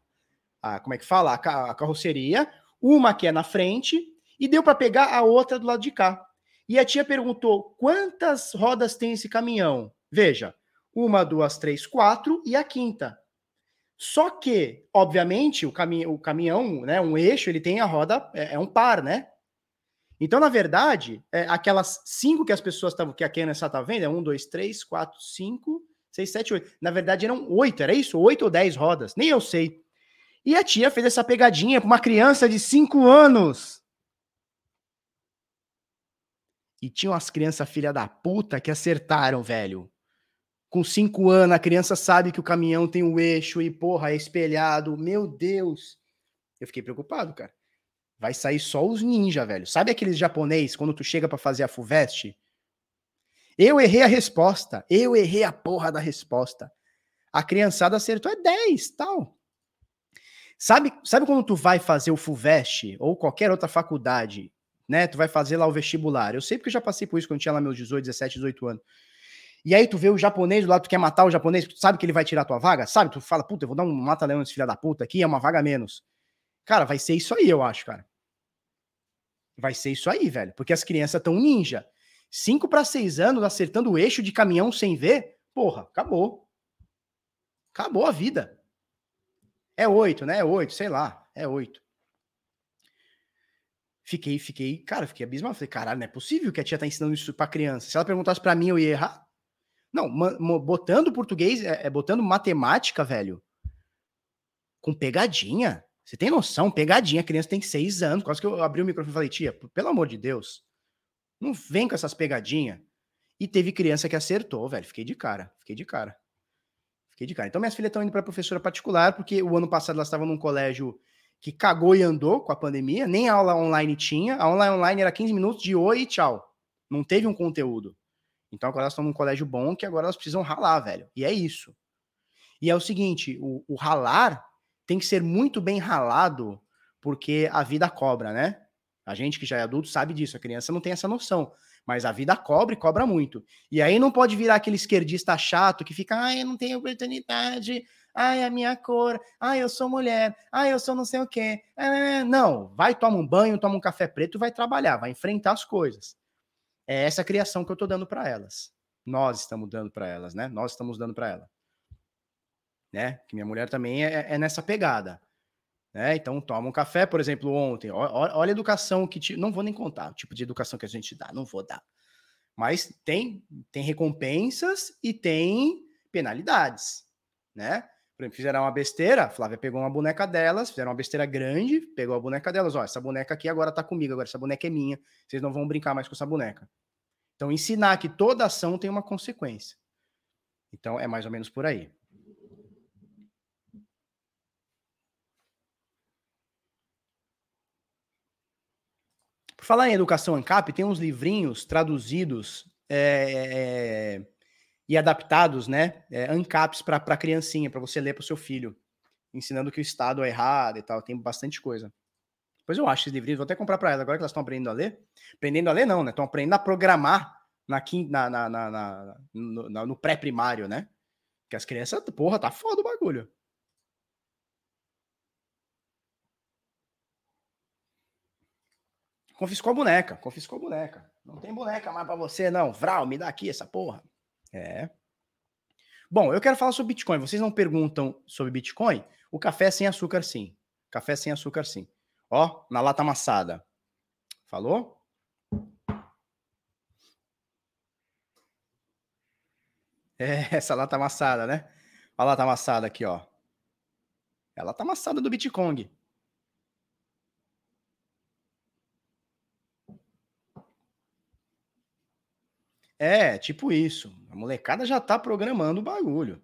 a como é que fala? A, carroceria, uma que é na frente e deu para pegar a outra do lado de cá. E a tia perguntou quantas rodas tem esse caminhão? Veja, uma, duas, três, quatro e a quinta. Só que, obviamente, o, cami o caminhão, né, um eixo, ele tem a roda, é, é um par, né? Então, na verdade, é, aquelas cinco que as pessoas estavam, que a Kenessa tá vendo, é um, dois, três, quatro, cinco, seis, sete, oito. Na verdade, eram oito, era isso? Oito ou dez rodas, nem eu sei. E a tia fez essa pegadinha para uma criança de cinco anos. E tinham as crianças filha da puta que acertaram, velho com cinco anos, a criança sabe que o caminhão tem o um eixo e, porra, é espelhado. Meu Deus. Eu fiquei preocupado, cara. Vai sair só os ninja, velho. Sabe aqueles japonês, quando tu chega para fazer a FUVEST? Eu errei a resposta. Eu errei a porra da resposta. A criançada acertou é 10, tal. Sabe, sabe quando tu vai fazer o FUVEST ou qualquer outra faculdade, né? Tu vai fazer lá o vestibular. Eu sei porque eu já passei por isso quando tinha lá meus 18, 17, 18 anos. E aí tu vê o japonês lado, tu quer matar o japonês, tu sabe que ele vai tirar tua vaga, sabe? Tu fala, puta, eu vou dar um mata-leão nesse filho da puta aqui, é uma vaga menos. Cara, vai ser isso aí, eu acho, cara. Vai ser isso aí, velho. Porque as crianças tão ninja. 5 para 6 anos acertando o eixo de caminhão sem ver, porra, acabou. Acabou a vida. É 8, né? É 8, sei lá. É 8. Fiquei, fiquei, cara, fiquei abismado. Falei, caralho, não é possível que a tia tá ensinando isso pra criança. Se ela perguntasse para mim, eu ia errar. Não, botando português, é, é, botando matemática, velho, com pegadinha. Você tem noção? Pegadinha, a criança tem seis anos. Quase que eu abri o microfone e falei, tia, pelo amor de Deus, não vem com essas pegadinhas. E teve criança que acertou, velho. Fiquei de cara, fiquei de cara. Fiquei de cara. Então, minhas filhas estão indo para professora particular, porque o ano passado elas estavam num colégio que cagou e andou com a pandemia, nem aula online tinha. A aula online era 15 minutos de oi e tchau. Não teve um conteúdo. Então agora elas estão num colégio bom que agora elas precisam ralar, velho. E é isso. E é o seguinte: o, o ralar tem que ser muito bem ralado, porque a vida cobra, né? A gente que já é adulto sabe disso, a criança não tem essa noção. Mas a vida cobra e cobra muito. E aí não pode virar aquele esquerdista chato que fica, ai, eu não tenho oportunidade, ai, a minha cor, ai, eu sou mulher, ai, eu sou não sei o quê. Não, vai, toma um banho, toma um café preto e vai trabalhar, vai enfrentar as coisas. É essa criação que eu estou dando para elas. Nós estamos dando para elas, né? Nós estamos dando para ela. Né? Que minha mulher também é, é nessa pegada. Né? Então, toma um café, por exemplo, ontem. Olha, a educação que te... não vou nem contar o tipo de educação que a gente dá, não vou dar. Mas tem tem recompensas e tem penalidades, né? Por exemplo, fizeram uma besteira, Flávia pegou uma boneca delas, fizeram uma besteira grande, pegou a boneca delas, ó, essa boneca aqui agora tá comigo, agora essa boneca é minha, vocês não vão brincar mais com essa boneca. Então, ensinar que toda ação tem uma consequência. Então, é mais ou menos por aí. Por falar em educação ANCAP, tem uns livrinhos traduzidos é, e adaptados, né? É, ANCAPs para criancinha, para você ler para o seu filho, ensinando que o Estado é errado e tal. Tem bastante coisa. Depois eu acho esses livrinhos, vou até comprar para elas, agora que elas estão aprendendo a ler. Aprendendo a ler, não, né? Estão aprendendo a programar na, na, na, na no, no pré-primário, né? Que as crianças, porra, tá foda o bagulho. Confiscou a boneca, confiscou a boneca. Não tem boneca mais pra você, não. Vral, me dá aqui essa porra. É. Bom, eu quero falar sobre Bitcoin. Vocês não perguntam sobre Bitcoin? O café é sem açúcar, sim. Café é sem açúcar, sim. Ó, na lata amassada. Falou? É, essa lata amassada, né? A lata amassada aqui, ó. Ela tá amassada do Bitcoin. É, tipo isso. A molecada já tá programando o bagulho.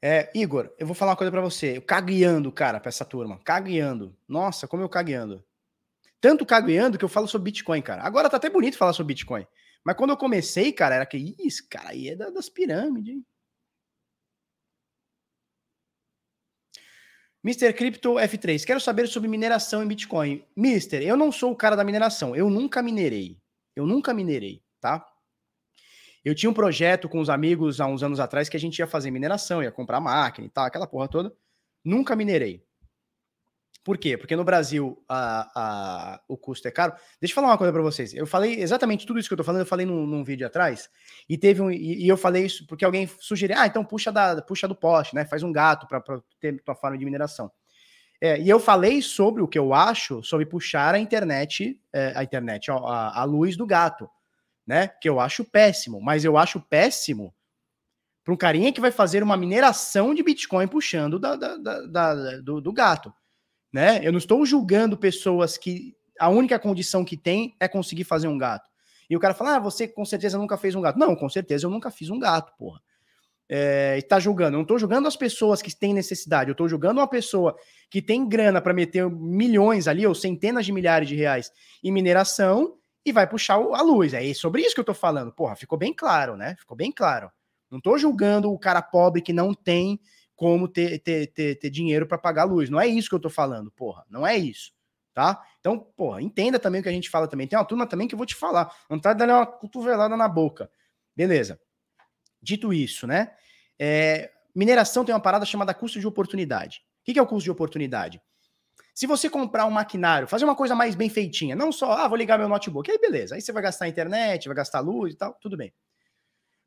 É, Igor, eu vou falar uma coisa para você. Eu cagueando, cara, pra essa turma. Cagueando. Nossa, como eu cagueando. Tanto cagueando que eu falo sobre Bitcoin, cara. Agora tá até bonito falar sobre Bitcoin. Mas quando eu comecei, cara, era que, isso, cara, aí é das pirâmides, hein? Mr. Crypto F3, quero saber sobre mineração em Bitcoin. Mister, eu não sou o cara da mineração, eu nunca minerei. Eu nunca minerei, tá? Eu tinha um projeto com os amigos há uns anos atrás que a gente ia fazer mineração, ia comprar máquina e tal, aquela porra toda. Nunca minerei. Por quê? Porque no Brasil a, a, o custo é caro. Deixa eu falar uma coisa para vocês. Eu falei exatamente tudo isso que eu tô falando, eu falei num, num vídeo atrás, e teve um. E, e, eu falei isso porque alguém sugeriu, ah, então puxa, da, puxa do poste, né? Faz um gato para ter tua forma de mineração. É, e eu falei sobre o que eu acho sobre puxar a internet, é, a internet, a, a luz do gato, né? Que eu acho péssimo, mas eu acho péssimo para um carinha que vai fazer uma mineração de Bitcoin puxando da, da, da, do, do gato né? Eu não estou julgando pessoas que a única condição que tem é conseguir fazer um gato. E o cara fala, ah, você com certeza nunca fez um gato. Não, com certeza eu nunca fiz um gato, porra. É, e tá julgando. Eu não tô julgando as pessoas que têm necessidade, eu tô julgando uma pessoa que tem grana para meter milhões ali, ou centenas de milhares de reais em mineração e vai puxar a luz. É sobre isso que eu tô falando. Porra, ficou bem claro, né? Ficou bem claro. Não tô julgando o cara pobre que não tem como ter, ter, ter, ter dinheiro para pagar a luz. Não é isso que eu tô falando, porra. Não é isso. Tá? Então, porra, entenda também o que a gente fala também. Tem uma turma também que eu vou te falar. Não tá dando uma cotovelada na boca. Beleza. Dito isso, né? É, mineração tem uma parada chamada custo de oportunidade. O que é o custo de oportunidade? Se você comprar um maquinário, fazer uma coisa mais bem feitinha, não só, ah, vou ligar meu notebook, aí beleza, aí você vai gastar internet, vai gastar luz e tal, tudo bem.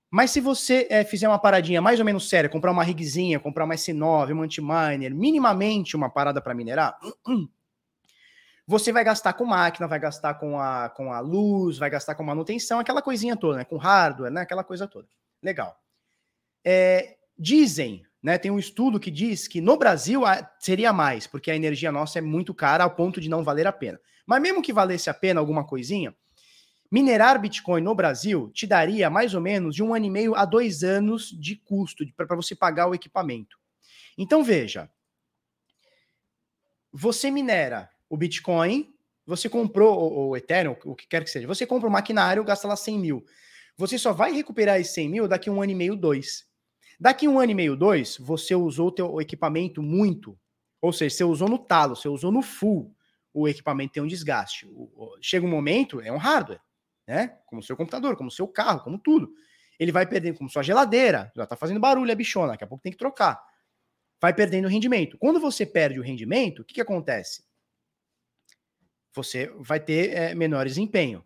Mas se você é, fizer uma paradinha mais ou menos séria, comprar uma rigzinha, comprar uma S9, uma anti-miner, minimamente uma parada para minerar, você vai gastar com máquina, vai gastar com a, com a luz, vai gastar com manutenção, aquela coisinha toda, né? Com hardware, né? Aquela coisa toda. Legal. É, dizem, né? Tem um estudo que diz que no Brasil seria mais, porque a energia nossa é muito cara ao ponto de não valer a pena. Mas mesmo que valesse a pena alguma coisinha, Minerar Bitcoin no Brasil te daria mais ou menos de um ano e meio a dois anos de custo para você pagar o equipamento. Então veja, você minera o Bitcoin, você comprou o Ethereum, o que quer que seja, você compra o maquinário, gasta lá 100 mil. Você só vai recuperar esses 100 mil daqui um ano e meio, dois. Daqui um ano e meio, dois, você usou o equipamento muito, ou seja, você usou no talo, você usou no full, o equipamento tem um desgaste. Chega um momento, é um hardware né? Como seu computador, como seu carro, como tudo. Ele vai perdendo, como sua geladeira, já tá fazendo barulho a bichona, daqui a pouco tem que trocar. Vai perdendo rendimento. Quando você perde o rendimento, o que, que acontece? Você vai ter é, menor desempenho.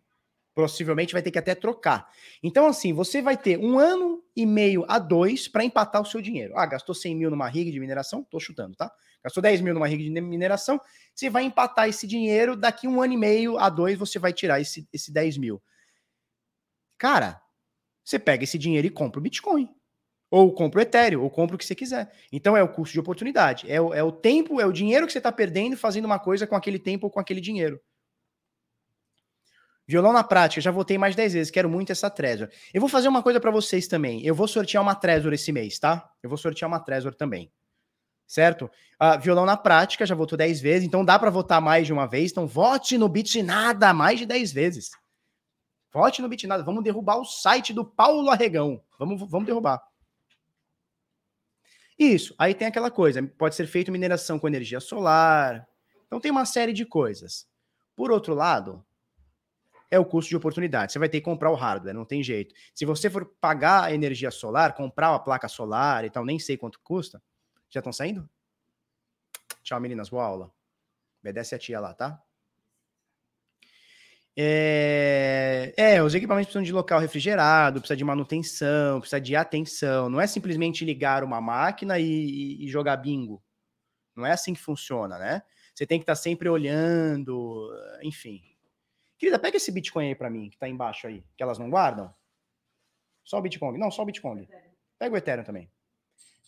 Possivelmente vai ter que até trocar. Então, assim, você vai ter um ano e meio a dois para empatar o seu dinheiro. Ah, gastou 100 mil numa rig de mineração? Tô chutando, tá? Gastou 10 mil numa rig de mineração, você vai empatar esse dinheiro, daqui um ano e meio a dois você vai tirar esse, esse 10 mil. Cara, você pega esse dinheiro e compra o Bitcoin. Ou compra o Ethereum, ou compra o que você quiser. Então é o custo de oportunidade. É o, é o tempo, é o dinheiro que você está perdendo fazendo uma coisa com aquele tempo ou com aquele dinheiro. Violão na prática, já votei mais 10 vezes, quero muito essa Trezor. Eu vou fazer uma coisa para vocês também. Eu vou sortear uma Trezor esse mês, tá? Eu vou sortear uma Trezor também. Certo? Uh, violão na prática, já votou 10 vezes, então dá para votar mais de uma vez. Então vote no Bitnada mais de 10 vezes. Vote no Bitnada. Vamos derrubar o site do Paulo Arregão. Vamos, vamos derrubar. Isso. Aí tem aquela coisa. Pode ser feito mineração com energia solar. Então tem uma série de coisas. Por outro lado, é o custo de oportunidade. Você vai ter que comprar o hardware, não tem jeito. Se você for pagar a energia solar, comprar uma placa solar e tal, nem sei quanto custa. Já estão saindo? Tchau, meninas. Boa aula. Obedece a tia lá, tá? É, é, os equipamentos precisam de local refrigerado, precisa de manutenção, precisa de atenção. Não é simplesmente ligar uma máquina e, e jogar bingo. Não é assim que funciona, né? Você tem que estar sempre olhando, enfim. Querida, pega esse Bitcoin aí para mim, que tá embaixo aí, que elas não guardam. Só o Bitcoin. Não, só o Bitcoin. Pega o Ethereum também.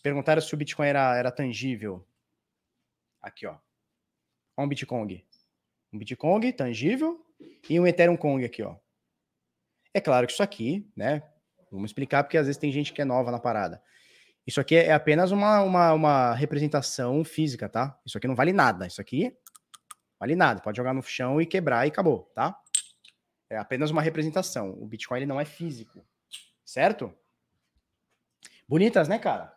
Perguntaram se o Bitcoin era, era tangível. Aqui, ó. Olha um Bitcoin. Um Bitcoin tangível e um Ethereum Kong aqui, ó. É claro que isso aqui, né? Vamos explicar, porque às vezes tem gente que é nova na parada. Isso aqui é apenas uma, uma, uma representação física, tá? Isso aqui não vale nada. Isso aqui vale nada. Pode jogar no chão e quebrar e acabou, tá? É apenas uma representação. O Bitcoin ele não é físico, certo? Bonitas, né, cara?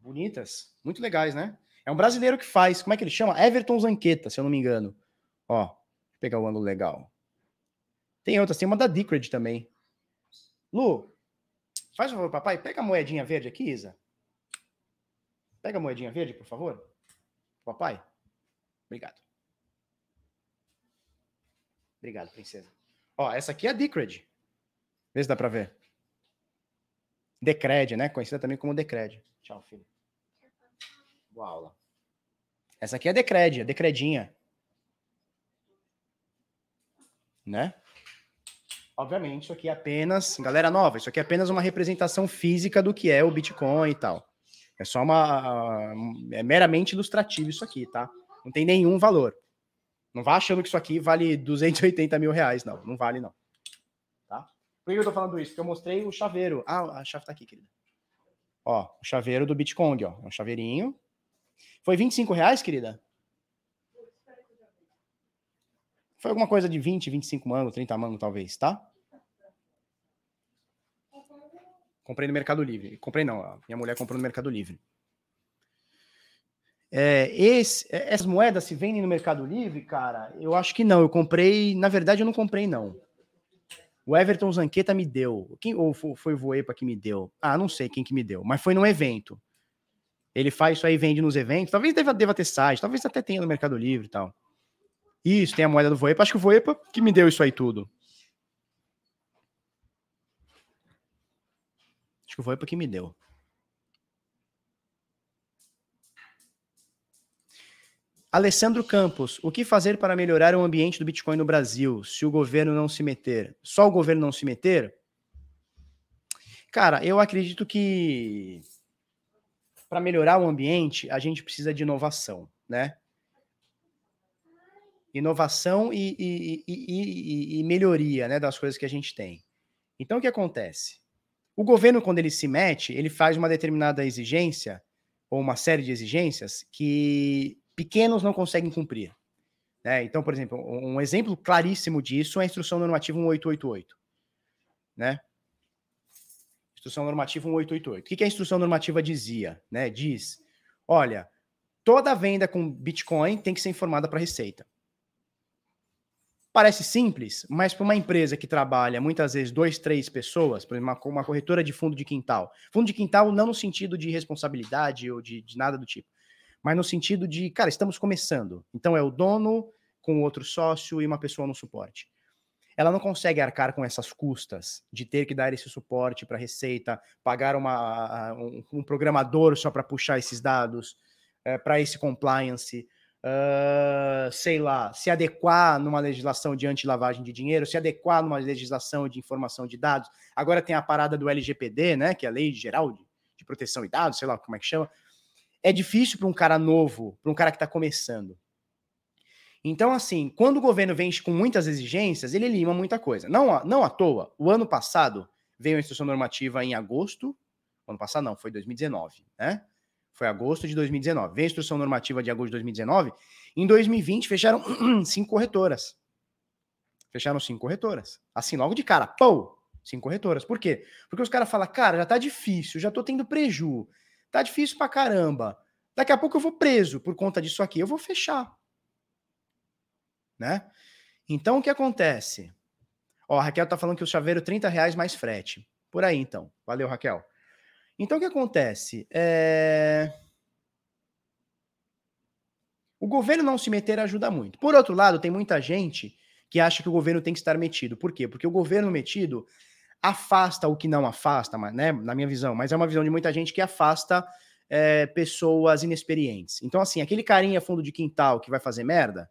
Bonitas, muito legais, né? É um brasileiro que faz. Como é que ele chama? Everton Zanqueta, se eu não me engano. Ó, pegar o ângulo legal. Tem outras, tem uma da Decred também. Lu, faz favor, papai, pega a moedinha verde aqui, Isa. Pega a moedinha verde, por favor. Papai. Obrigado. Obrigado, princesa. Ó, essa aqui é a Decred. Vê se dá pra ver. Decred, né? Conhecida também como Decred. Tchau, filho. Boa aula. Essa aqui é a Decred, a Decredinha. Né? Obviamente, isso aqui é apenas, galera nova, isso aqui é apenas uma representação física do que é o Bitcoin e tal. É só uma. É meramente ilustrativo isso aqui, tá? Não tem nenhum valor. Não vá achando que isso aqui vale 280 mil reais, não. Não vale, não. Tá? Por que eu tô falando isso? Porque eu mostrei o chaveiro. Ah, a chave tá aqui, querida. Ó, o chaveiro do Bitcoin, ó. É um chaveirinho. Foi 25 reais, querida? Foi alguma coisa de 20, 25 mangos, 30 mangos, talvez, tá? Comprei no Mercado Livre. Comprei não, minha mulher comprou no Mercado Livre. É, esse, é, essas moedas se vendem no Mercado Livre, cara? Eu acho que não. Eu comprei, na verdade, eu não comprei, não. O Everton Zanqueta me deu. Quem, ou foi o Voepa que me deu? Ah, não sei quem que me deu, mas foi num evento. Ele faz isso aí, vende nos eventos. Talvez deva, deva ter site, talvez até tenha no Mercado Livre e tal. Isso, tem a moeda do Voepa. Acho que o Voepa que me deu isso aí tudo. Acho que o Voepa que me deu. Alessandro Campos, o que fazer para melhorar o ambiente do Bitcoin no Brasil, se o governo não se meter? Só o governo não se meter? Cara, eu acredito que para melhorar o ambiente, a gente precisa de inovação, né? Inovação e, e, e, e, melhoria né, das coisas que a gente tem. Então, o que acontece? O governo, quando ele se mete, ele faz uma determinada exigência, ou uma série de exigências, que pequenos não conseguem cumprir. Né? Então, por exemplo, um exemplo claríssimo disso é a Instrução Normativa 1888. Né? Instrução Normativa 1888. O que, que a Instrução Normativa dizia? Né? Diz, olha, toda venda com Bitcoin tem que ser informada para a Receita. Parece simples, mas para uma empresa que trabalha muitas vezes dois, três pessoas, por exemplo, uma, uma corretora de fundo de quintal. Fundo de quintal não no sentido de responsabilidade ou de, de nada do tipo mas no sentido de, cara, estamos começando. Então é o dono com outro sócio e uma pessoa no suporte. Ela não consegue arcar com essas custas de ter que dar esse suporte para a Receita, pagar uma, um, um programador só para puxar esses dados, é, para esse compliance, uh, sei lá, se adequar numa legislação de anti-lavagem de dinheiro, se adequar numa legislação de informação de dados. Agora tem a parada do LGPD, né, que é a Lei Geral de, de Proteção de Dados, sei lá como é que chama é difícil para um cara novo, para um cara que está começando. Então, assim, quando o governo vem com muitas exigências, ele lima muita coisa. Não, não à toa, o ano passado veio a instrução normativa em agosto. Ano passado não, foi 2019, né? Foi agosto de 2019. Veio a instrução normativa de agosto de 2019. Em 2020, fecharam cinco corretoras. Fecharam cinco corretoras. Assim, logo de cara, pô, cinco corretoras. Por quê? Porque os caras falam, cara, já tá difícil, já tô tendo preju. Tá difícil pra caramba. Daqui a pouco eu vou preso por conta disso aqui. Eu vou fechar. Né? Então o que acontece? Ó, a Raquel tá falando que o chaveiro 30 reais mais frete. Por aí, então. Valeu, Raquel. Então o que acontece? É... O governo não se meter ajuda muito. Por outro lado, tem muita gente que acha que o governo tem que estar metido. Por quê? Porque o governo metido afasta o que não afasta, né, na minha visão, mas é uma visão de muita gente que afasta é, pessoas inexperientes. Então, assim, aquele carinha fundo de quintal que vai fazer merda,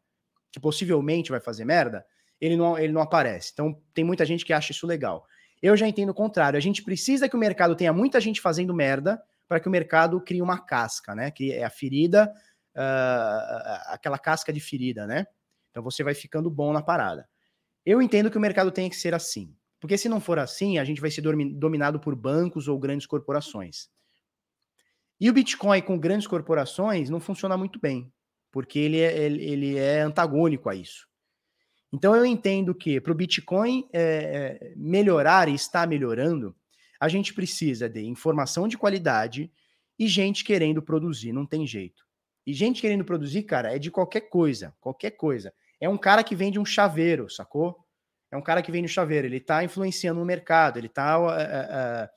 que possivelmente vai fazer merda, ele não, ele não aparece. Então, tem muita gente que acha isso legal. Eu já entendo o contrário. A gente precisa que o mercado tenha muita gente fazendo merda para que o mercado crie uma casca, né? Que é a ferida, uh, aquela casca de ferida, né? Então você vai ficando bom na parada. Eu entendo que o mercado tem que ser assim. Porque se não for assim, a gente vai ser dominado por bancos ou grandes corporações. E o Bitcoin com grandes corporações não funciona muito bem, porque ele é, ele é antagônico a isso. Então eu entendo que para o Bitcoin é, melhorar e estar melhorando, a gente precisa de informação de qualidade e gente querendo produzir, não tem jeito. E gente querendo produzir, cara, é de qualquer coisa, qualquer coisa. É um cara que vende um chaveiro, sacou? É um cara que vende um chaveiro, ele está influenciando no mercado, ele está é,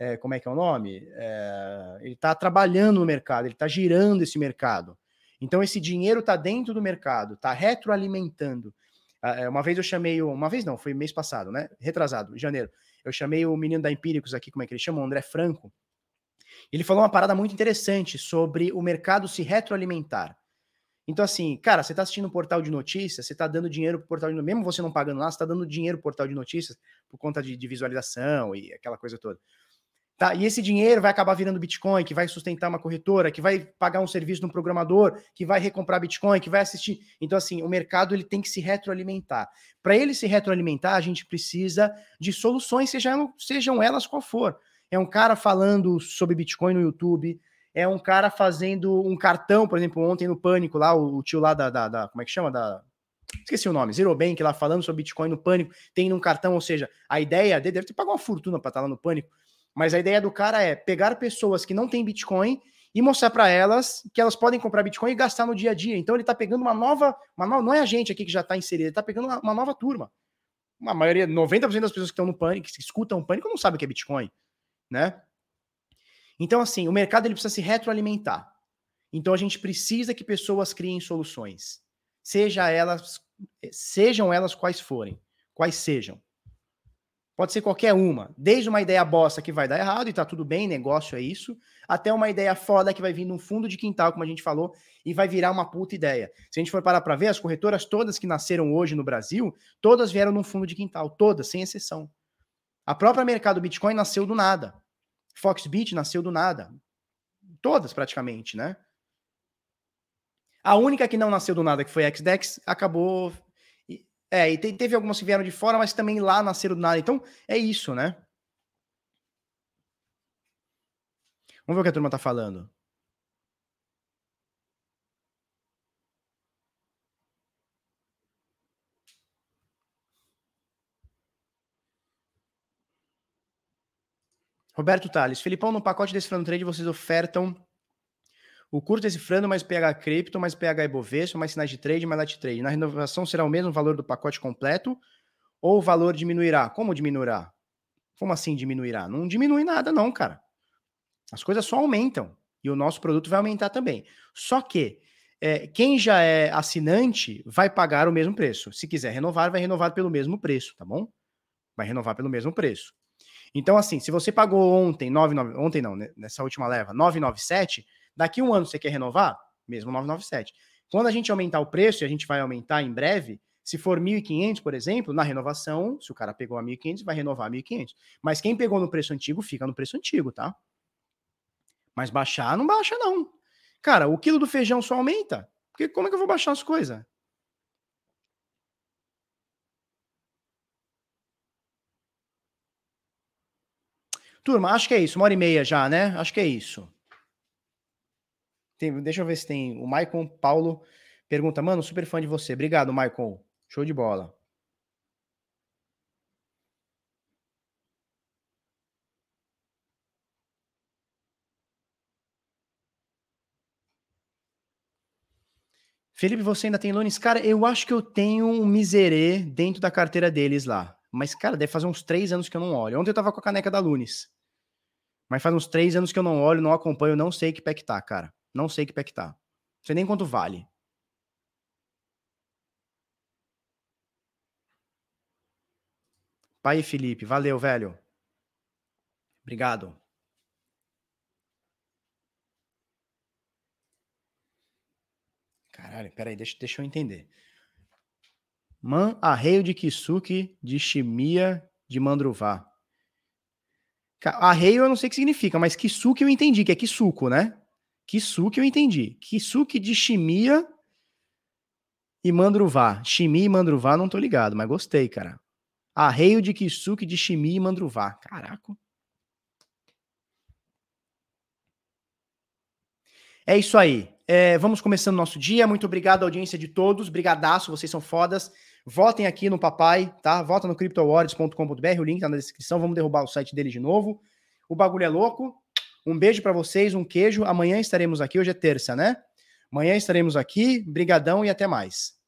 é, como é que é o nome? É, ele está trabalhando no mercado, ele está girando esse mercado. Então esse dinheiro está dentro do mercado, está retroalimentando. Ah, é, uma vez eu chamei, uma vez não, foi mês passado, né? Retrasado, janeiro. Eu chamei o menino da Empíricos aqui, como é que ele chama? O André Franco. Ele falou uma parada muito interessante sobre o mercado se retroalimentar. Então, assim, cara, você está assistindo um portal de notícias, você está dando dinheiro para o portal de notícias, mesmo você não pagando lá, você está dando dinheiro para o portal de notícias por conta de, de, visualização e aquela coisa toda. Tá? E esse dinheiro vai acabar virando Bitcoin, que vai sustentar uma corretora, que vai pagar um serviço de um programador, que vai recomprar Bitcoin, que vai assistir. Então, assim, o mercado ele tem que se retroalimentar. Para ele se retroalimentar, a gente precisa de soluções, sejam, sejam elas qual for. É um cara falando sobre Bitcoin no YouTube, é um cara fazendo um cartão, por exemplo, ontem no Pânico, lá, o, tio lá da, da, da, Como é que chama? Da. Esqueci o nome, Zero Bank, lá falando sobre Bitcoin no Pânico, tem um cartão, ou seja, a ideia dele deve ter pago uma fortuna para estar lá no Pânico mas a ideia do cara é pegar pessoas que não têm Bitcoin e mostrar para elas que elas podem comprar Bitcoin e gastar no dia a dia. Então ele está pegando uma nova, uma nova, não é a gente aqui que já está inserido, ele está pegando uma, uma, nova turma. Uma maioria, 90% das pessoas que estão no pânico, que escutam o pânico, não sabem o que é Bitcoin, né? Então assim, o mercado ele precisa se retroalimentar. Então a gente precisa que pessoas criem soluções, seja elas, sejam elas quais forem, quais sejam. Pode ser qualquer uma, desde uma ideia bosta que vai dar errado e tá tudo bem, negócio é isso, até uma ideia foda que vai vir num fundo de quintal, como a gente falou, e vai virar uma puta ideia. Se a gente for parar para ver, as corretoras todas que nasceram hoje no Brasil, todas vieram num fundo de quintal, todas, sem exceção. A própria mercado Bitcoin nasceu do nada. Foxbit nasceu do nada. Todas praticamente, né? A única que não nasceu do nada, que foi a XDEX, acabou é, e teve algumas que vieram de fora, mas também lá nasceram do nada. Então, é isso, né? Vamos ver o que a turma tá falando. Roberto Tales, Filipão, no pacote desse Front Trade vocês ofertam o curto decifrando mais PH cripto, mais PH Ibovespa, mais sinais de trade, mais lat trade. Na renovação será o mesmo valor do pacote completo ou o valor diminuirá? Como diminuirá? Como assim diminuirá? Não diminui nada não, cara. As coisas só aumentam e o nosso produto vai aumentar também. Só que é, quem já é assinante vai pagar o mesmo preço. Se quiser renovar, vai renovar pelo mesmo preço, tá bom? Vai renovar pelo mesmo preço. Então, assim, se você pagou ontem, 99, ontem não, né, nessa última leva, 997, Daqui um ano você quer renovar? Mesmo 997. Quando a gente aumentar o preço, e a gente vai aumentar em breve, se for 1.500, por exemplo, na renovação, se o cara pegou a 1.500, vai renovar a 1.500. Mas quem pegou no preço antigo, fica no preço antigo, tá? Mas baixar, não baixa não. Cara, o quilo do feijão só aumenta. Porque como é que eu vou baixar as coisas? Turma, acho que é isso. Uma hora e meia já, né? Acho que é isso. Tem, deixa eu ver se tem. O Maicon Paulo pergunta, mano, super fã de você. Obrigado, Maicon. Show de bola. Felipe, você ainda tem lones? Cara, eu acho que eu tenho um miserê dentro da carteira deles lá. Mas, cara, deve fazer uns três anos que eu não olho. Ontem eu tava com a caneca da Lunes. Mas faz uns três anos que eu não olho, não acompanho, não sei que pé que tá, cara. Não sei que pé que tá. Não sei nem quanto vale. Pai Felipe, valeu, velho. Obrigado. Caralho, peraí, deixa, deixa eu entender. Man, arreio de Kisuke, de Chimia, de Mandruvá. Arreio eu não sei o que significa, mas Kisuke eu entendi, que é Kisuko, né? Kisuke eu entendi. Kisuke de Chimia e Mandruvá. Chimia e Mandruvá não tô ligado, mas gostei, cara. Arreio de Kisuke de Chimia e Mandruvá. Caraca. É isso aí. É, vamos começando nosso dia. Muito obrigado, audiência de todos. Brigadaço, vocês são fodas. Votem aqui no papai, tá? Vota no CryptoWards.com.br, o link tá na descrição. Vamos derrubar o site dele de novo. O bagulho é louco. Um beijo para vocês, um queijo. Amanhã estaremos aqui. Hoje é terça, né? Amanhã estaremos aqui. Brigadão e até mais.